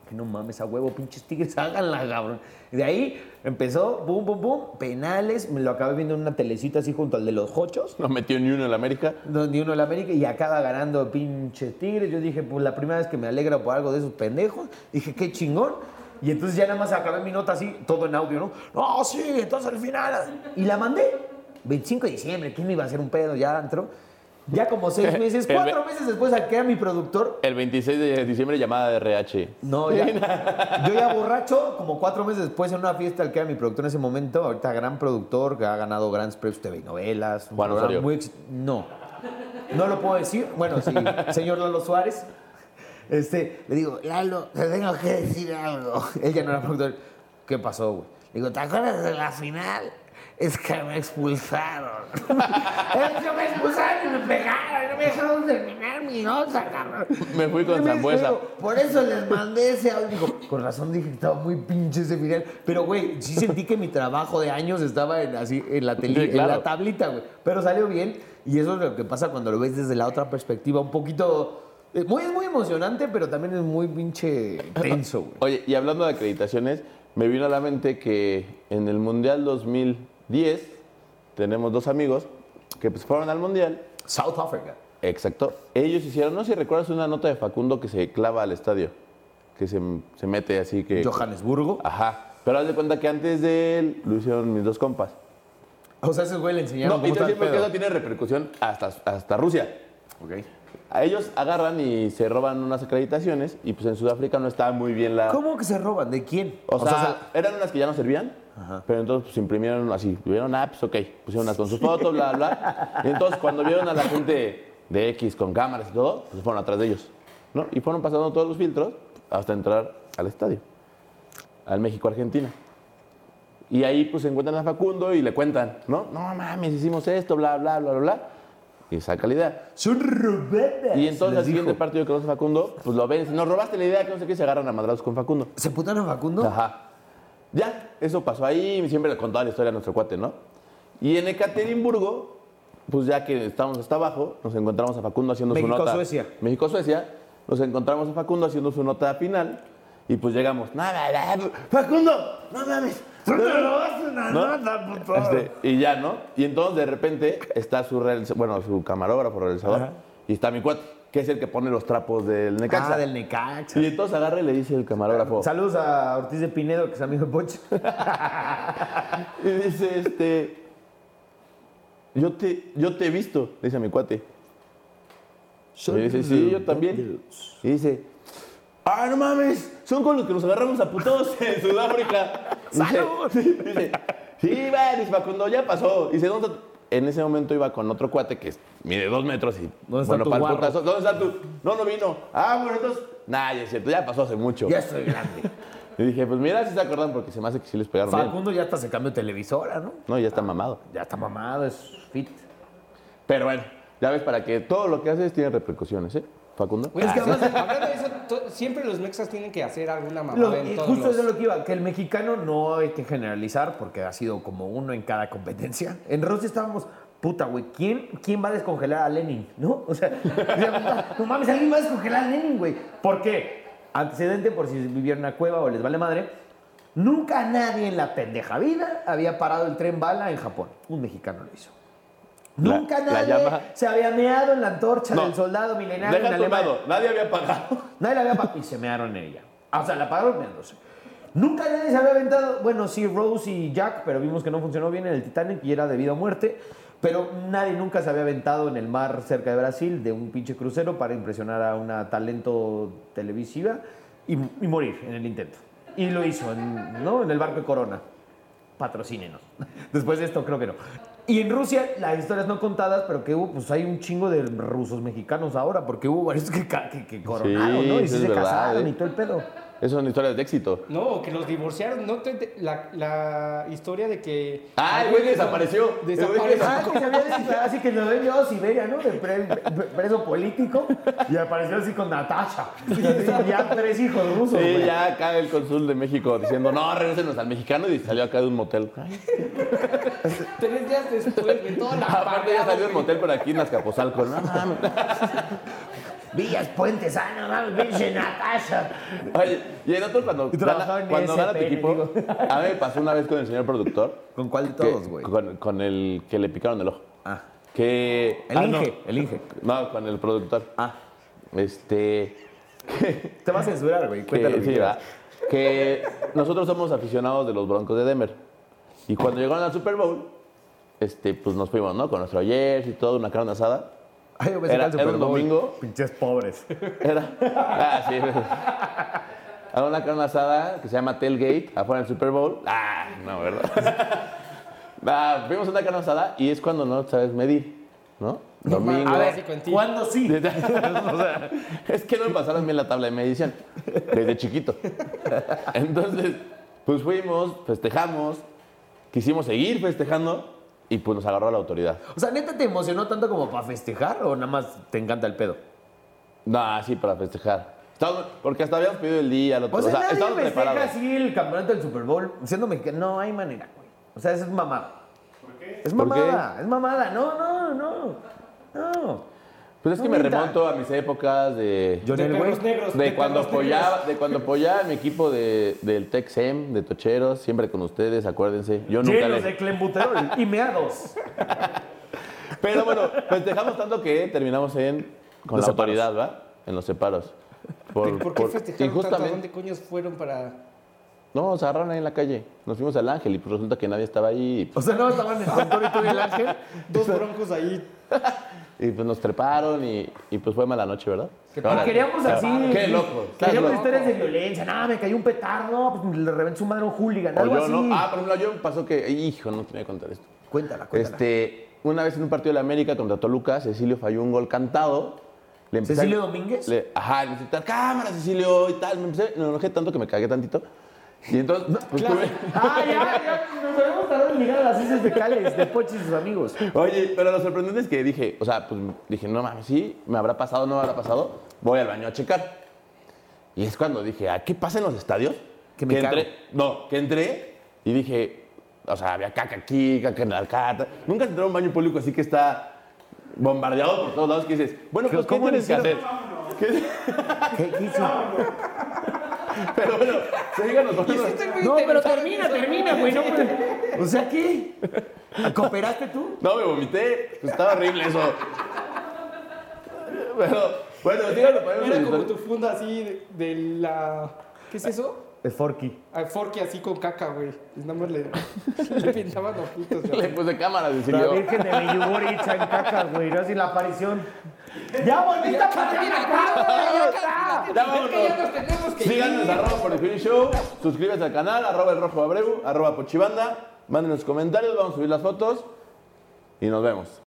[SPEAKER 1] Que no mames, a huevo, pinches tigres, háganla, cabrón. Y de ahí empezó, pum, pum, pum, penales. Me lo acabé viendo en una telecita así junto al de los Hochos.
[SPEAKER 2] No metió ni uno en la América.
[SPEAKER 1] Donde uno en la América y acaba ganando pinche tigres. Yo dije, pues la primera vez que me alegra por algo de esos pendejos. Dije, qué chingón. Y entonces ya nada más acabé mi nota así, todo en audio, ¿no? No, sí, entonces al final. Y la mandé. 25 de diciembre, ¿quién me iba a hacer un pedo? Ya entró. Ya como seis meses, cuatro meses después saqué a mi productor
[SPEAKER 2] El 26 de diciembre llamada de RH.
[SPEAKER 1] no, ya. Yo ya borracho, como cuatro meses después en una fiesta al que era mi productor en ese momento, ahorita gran productor, que ha ganado grandes premios TV y novelas.
[SPEAKER 2] Osorio.
[SPEAKER 1] muy No, no lo puedo decir. Bueno, sí, señor Lalo Suárez. Este, le digo, Lalo, te tengo que decir algo. Él ya no era productor. ¿Qué pasó, güey? Le digo, ¿te acuerdas de la final? Es que me expulsaron. es que me expulsaron y me pegaron y no me dejaron terminar mi nota, cabrón.
[SPEAKER 2] Me fui con
[SPEAKER 1] dijo, Por eso les mandé ese audio. Con razón dije que estaba muy pinche ese final. Pero, güey, sí sentí que mi trabajo de años estaba en, así, en, la, tele-
[SPEAKER 2] Sí, claro.
[SPEAKER 1] en la tablita, güey. Pero salió bien. Y eso es lo que pasa cuando lo ves desde la otra perspectiva. Un poquito... eh, Muy, es muy emocionante, pero también es muy pinche tenso, güey.
[SPEAKER 2] Oye, y hablando de acreditaciones, me vino a la mente que en el Mundial 2010 tenemos dos amigos que pues fueron al Mundial.
[SPEAKER 1] South Africa.
[SPEAKER 2] Exacto. Ellos hicieron, no sé si recuerdas una nota de Facundo que se clava al estadio, que se, se mete así que...
[SPEAKER 1] Johannesburgo.
[SPEAKER 2] Ajá. Pero haz de cuenta que antes de él lo hicieron mis dos compas.
[SPEAKER 1] O sea, ese güey le enseñaron
[SPEAKER 2] No, y
[SPEAKER 1] cómo
[SPEAKER 2] te
[SPEAKER 1] está el
[SPEAKER 2] digo que eso tiene repercusión hasta, hasta Rusia.
[SPEAKER 1] Ok.
[SPEAKER 2] A ellos agarran y se roban unas acreditaciones y pues en Sudáfrica no estaba muy bien la...
[SPEAKER 1] ¿Cómo que se roban? ¿De quién?
[SPEAKER 2] O, sea, eran unas que ya no servían, pero entonces pues imprimieron así, vieron, ah, pues ok, pusieron con su foto, bla, bla. Y entonces cuando vieron a la gente de X con cámaras y todo, pues fueron atrás de ellos, ¿no? Y fueron pasando todos los filtros hasta entrar al estadio, al México-Argentina. Y ahí pues se encuentran a Facundo y le cuentan, ¿no? No mames, hicimos esto, bla, bla, bla, bla, bla. Y saca la idea.
[SPEAKER 1] Son robadas.
[SPEAKER 2] Y entonces al siguiente
[SPEAKER 1] dijo.
[SPEAKER 2] partido que conoce Facundo, pues lo ven, nos robaste la idea, que no sé qué, se agarran a madrazos con Facundo.
[SPEAKER 1] ¿Se putan a Facundo?
[SPEAKER 2] Ajá. Ya, eso pasó ahí, y siempre le contaba la historia a nuestro cuate, ¿no? Y en Ekaterimburgo, pues ya que estábamos hasta abajo, nos encontramos a Facundo haciendo su
[SPEAKER 1] México,
[SPEAKER 2] nota.
[SPEAKER 1] Suecia.
[SPEAKER 2] México-Suecia. Nos encontramos a Facundo haciendo su nota final y pues llegamos. Nada, nada, Facundo, no mames.
[SPEAKER 1] ¡Tú te robaste una
[SPEAKER 2] ¿No?
[SPEAKER 1] nota, puto!
[SPEAKER 2] Este, y ya, ¿no? Y entonces de repente está su, bueno, su camarógrafo, realizador,
[SPEAKER 1] Ajá.
[SPEAKER 2] y está mi cuate, que es el que pone los trapos del Necaxa.
[SPEAKER 1] Ah, del Necaxa.
[SPEAKER 2] Y entonces agarra y le dice el camarógrafo.
[SPEAKER 1] Saludos a Ortiz de Pinedo, que es amigo de Poch.
[SPEAKER 2] Y dice, este. Yo te, yo te he visto, le dice a mi cuate. Y dice, sí, yo también. Y dice, ¡ah, no mames! Son con los que nos agarramos a putos en Sudáfrica. Dice,
[SPEAKER 1] ¡Salud!
[SPEAKER 2] Dice, sí, va, dice Facundo, ya pasó. Dice, ¿dónde está tu-?" En ese momento iba con otro cuate que mide dos metros y.
[SPEAKER 1] ¿Dónde está
[SPEAKER 2] bueno,
[SPEAKER 1] tu
[SPEAKER 2] para el putazo, ¿Dónde está tú? No, no vino. Ah, bueno, entonces. Nah, ya es cierto, ya pasó hace mucho.
[SPEAKER 1] Ya estoy grande.
[SPEAKER 2] Y dije, pues mira si se acuerdan porque se me hace que sí les pegaron bien.
[SPEAKER 1] Facundo ya hasta se cambió de televisora, ¿no?
[SPEAKER 2] No, ya está mamado.
[SPEAKER 1] Ya está mamado, es fit.
[SPEAKER 2] Pero bueno, ya ves, para que todo lo que haces tiene repercusiones, ¿eh? Facundo.
[SPEAKER 3] Es que además, hablando de eso, to- siempre los mexas tienen que hacer alguna
[SPEAKER 1] Lo-
[SPEAKER 3] mamada en
[SPEAKER 1] y
[SPEAKER 3] todos
[SPEAKER 1] justo
[SPEAKER 3] los...
[SPEAKER 1] eso es lo que iba, que el mexicano no hay que generalizar porque ha sido como uno en cada competencia. En Rusia estábamos, puta, güey, ¿quién, ¿quién va a descongelar a Lenin? ¿No? O sea, no mames, alguien va a descongelar a Lenin, güey. ¿Por qué? Antecedente, por si vivieron en una cueva o les vale madre, nunca nadie en la pendeja vida había parado el tren bala en Japón. Un mexicano lo hizo.
[SPEAKER 2] La-
[SPEAKER 1] Nunca
[SPEAKER 2] la
[SPEAKER 1] nadie
[SPEAKER 2] llama-
[SPEAKER 1] se había meado en la antorcha
[SPEAKER 2] No.
[SPEAKER 1] del soldado milenario en Alemania.
[SPEAKER 2] nadie había pagado.
[SPEAKER 1] Nadie la había pa- y se mearon en ella. O sea, la pagaron meándose. Nunca nadie se había aventado, bueno, sí, Rose y Jack, pero vimos que no funcionó bien en el Titanic y era de vida o muerte. Pero nadie nunca se había aventado en el mar cerca de Brasil de un pinche crucero para impresionar a una talento televisiva y, y morir en el intento. Y lo hizo, en, ¿no? En el barco de Corona. Patrocínenos. Después de esto, creo que no. Y en Rusia, las historias no contadas, pero que hubo, pues hay un chingo de rusos mexicanos ahora, porque hubo varios que, que, que coronaron,
[SPEAKER 2] Sí,
[SPEAKER 1] ¿no? Y sí se
[SPEAKER 2] verdad,
[SPEAKER 1] casaron
[SPEAKER 2] ¿eh?
[SPEAKER 1] y todo el pedo.
[SPEAKER 2] Esas son historias de éxito.
[SPEAKER 3] No, que los divorciaron. ¿No? te- La, la historia de que...
[SPEAKER 2] Ah, el güey desapareció.
[SPEAKER 3] Desapareció.
[SPEAKER 1] Ah, que se había declarado así que lo ven yo a Siberia, ¿no? De pre- pre- preso político. Y apareció así con Natasha. Así, ya tres hijos rusos,
[SPEAKER 2] Sí, ya acá el cónsul de México diciendo, no, regrésenos al mexicano y salió acá de un motel.
[SPEAKER 3] Tres días después, de toda la
[SPEAKER 2] Aparte ya salió del motel por aquí en Azcapotzalco. No, mames.
[SPEAKER 1] Villas Puentes, ah, no mames, pinche Natasha.
[SPEAKER 2] Oye, y el otro cuando, gana, cuando gana tu equipo,
[SPEAKER 1] digo.
[SPEAKER 2] a mí me pasó una vez con el señor productor.
[SPEAKER 1] ¿Con cuál de todos, güey?
[SPEAKER 2] Con, con el que le picaron el ojo.
[SPEAKER 1] Ah,
[SPEAKER 2] Que...
[SPEAKER 1] el
[SPEAKER 2] ah,
[SPEAKER 1] Inge, el Inge.
[SPEAKER 2] No, no, con el productor.
[SPEAKER 1] Ah,
[SPEAKER 2] Este...
[SPEAKER 1] te vas a censurar, güey.
[SPEAKER 2] que,
[SPEAKER 1] Cuéntalo.
[SPEAKER 2] sí, ¿verdad? que nosotros somos aficionados de los Broncos de Denver. Y cuando llegaron al Super Bowl, este, pues nos fuimos, ¿no? Con nuestro jersey y todo, una carne asada.
[SPEAKER 1] Ay, yo pensé
[SPEAKER 2] Era-
[SPEAKER 1] que al
[SPEAKER 2] era un
[SPEAKER 1] Super Bowl.
[SPEAKER 2] domingo.
[SPEAKER 1] Pinches pobres.
[SPEAKER 2] Era. Ah, sí. Era una carne asada que se llama Tailgate, afuera del Super Bowl. Ah, no, ¿verdad? Ah, vimos una carne asada y es cuando no sabes medir, ¿no? Domingo.
[SPEAKER 1] A ver. ¿cuándo sí?
[SPEAKER 2] O sea, es que no me pasaron bien la tabla de medición desde chiquito. Entonces, pues fuimos, festejamos, quisimos seguir festejando y pues nos agarró la autoridad.
[SPEAKER 1] O sea, ¿neta te emocionó tanto como para festejar o nada más te encanta el pedo?
[SPEAKER 2] No, sí, para festejar. Estábamos- porque hasta habíamos pedido el día, otro.
[SPEAKER 1] O sea, nadie
[SPEAKER 2] estábamos
[SPEAKER 1] festeja
[SPEAKER 2] preparados.
[SPEAKER 1] así el campeonato del Super Bowl siendo mexicano. No hay manera, güey. O sea, eso es mamada. ¿Por qué? Es
[SPEAKER 2] ¿Por qué?
[SPEAKER 1] mamada, es mamada. No, no, no. No.
[SPEAKER 2] Pues es que
[SPEAKER 1] No
[SPEAKER 2] me remonto a mis épocas de,
[SPEAKER 1] Yo-
[SPEAKER 3] De negros.
[SPEAKER 2] de cuando apoyaba, de cuando apoyaba a mi equipo de, del Texem, de Tocheros, siempre con ustedes, acuérdense. Yo nunca
[SPEAKER 1] Llenos
[SPEAKER 2] le,
[SPEAKER 1] de clembuterol y meados.
[SPEAKER 2] Pero bueno, festejamos tanto que terminamos en, con
[SPEAKER 1] Los
[SPEAKER 2] la
[SPEAKER 1] separos.
[SPEAKER 2] autoridad, ¿va? En los separos.
[SPEAKER 3] ¿Por, qué
[SPEAKER 2] por-
[SPEAKER 3] festejaron
[SPEAKER 2] y
[SPEAKER 3] tanto? ¿A
[SPEAKER 2] justamente,
[SPEAKER 3] dónde coños fueron para...?
[SPEAKER 2] no, nos agarraron ahí en la calle. Nos fuimos al Ángel y pues resulta que nadie estaba ahí. Y,
[SPEAKER 1] O
[SPEAKER 2] pues,
[SPEAKER 1] sea, no estaban en el contor y tú y el ángel.
[SPEAKER 3] Dos broncos ahí.
[SPEAKER 2] y, pues, nos treparon y, y, pues fue mala noche, ¿verdad? Ahora-
[SPEAKER 1] queríamos así.
[SPEAKER 2] Qué loco.
[SPEAKER 1] Queríamos
[SPEAKER 2] loco.
[SPEAKER 1] historias de violencia. No, me cayó un petardo, pues le reventó su madre un hooligan. Algo
[SPEAKER 2] yo,
[SPEAKER 1] así.
[SPEAKER 2] ¿no? Ah, por ejemplo, yo me pasó que, hijo, no te voy a contar esto.
[SPEAKER 1] Cuéntala, cuéntala.
[SPEAKER 2] Este, una vez en un partido de la América contra Toluca, Cecilio falló un gol cantado. Le empecé a-
[SPEAKER 1] ¿Cecilio Domínguez?
[SPEAKER 2] Le- ajá, le empecé a cámara, Cecilio, y tal. Me empecé, me enojé tanto que me cagué tantito. Y entonces, pues, tuve-
[SPEAKER 1] Ah, ya, ya. Nos habíamos tardado en llegar a las islas de Cales, de Pochi y sus amigos.
[SPEAKER 2] Oye, pero lo sorprendente es que dije, o sea, pues dije, no mames, sí, me habrá pasado, no me habrá pasado. Voy al baño a checar. Y es cuando dije, ¿a qué pasa en los estadios?
[SPEAKER 1] Que me
[SPEAKER 2] entré, no, que entré y dije, o sea, había caca aquí, caca en la alcata. Nunca has entrado a un baño público así que está bombardeado por todos lados que dices, bueno, pues, ¿qué
[SPEAKER 1] ¿Cómo
[SPEAKER 2] tienes que hacer? ¿Qué-
[SPEAKER 1] ¿Qué qué hizo?
[SPEAKER 2] Pero bueno, síganos. vámonos.
[SPEAKER 1] No, pero termina, termina, güey. No, pero- o sea, ¿qué? ¿Cooperaste tú?
[SPEAKER 2] No, me vomité. Pues estaba horrible eso. Pero, bueno, síganos. podemos
[SPEAKER 3] Era como tu funda así de, de la... ¿Qué es eso?
[SPEAKER 1] Es Forky.
[SPEAKER 3] Ah, Forky así con caca, güey. Y nada más le, le pintaban ojitos. güey.
[SPEAKER 2] Le puse cámara,
[SPEAKER 1] La. Virgen de Meyugori hecha en caca, güey. Era así la aparición. ¡Ya volviste a pasar la
[SPEAKER 2] Ya vámonos.
[SPEAKER 3] Es que ya nos tenemos que
[SPEAKER 2] Síganos, arroba por el Finish Show, suscríbete al canal, arroba el rojo abreu, arroba pochibanda, mándenos comentarios, vamos a subir las fotos y nos vemos.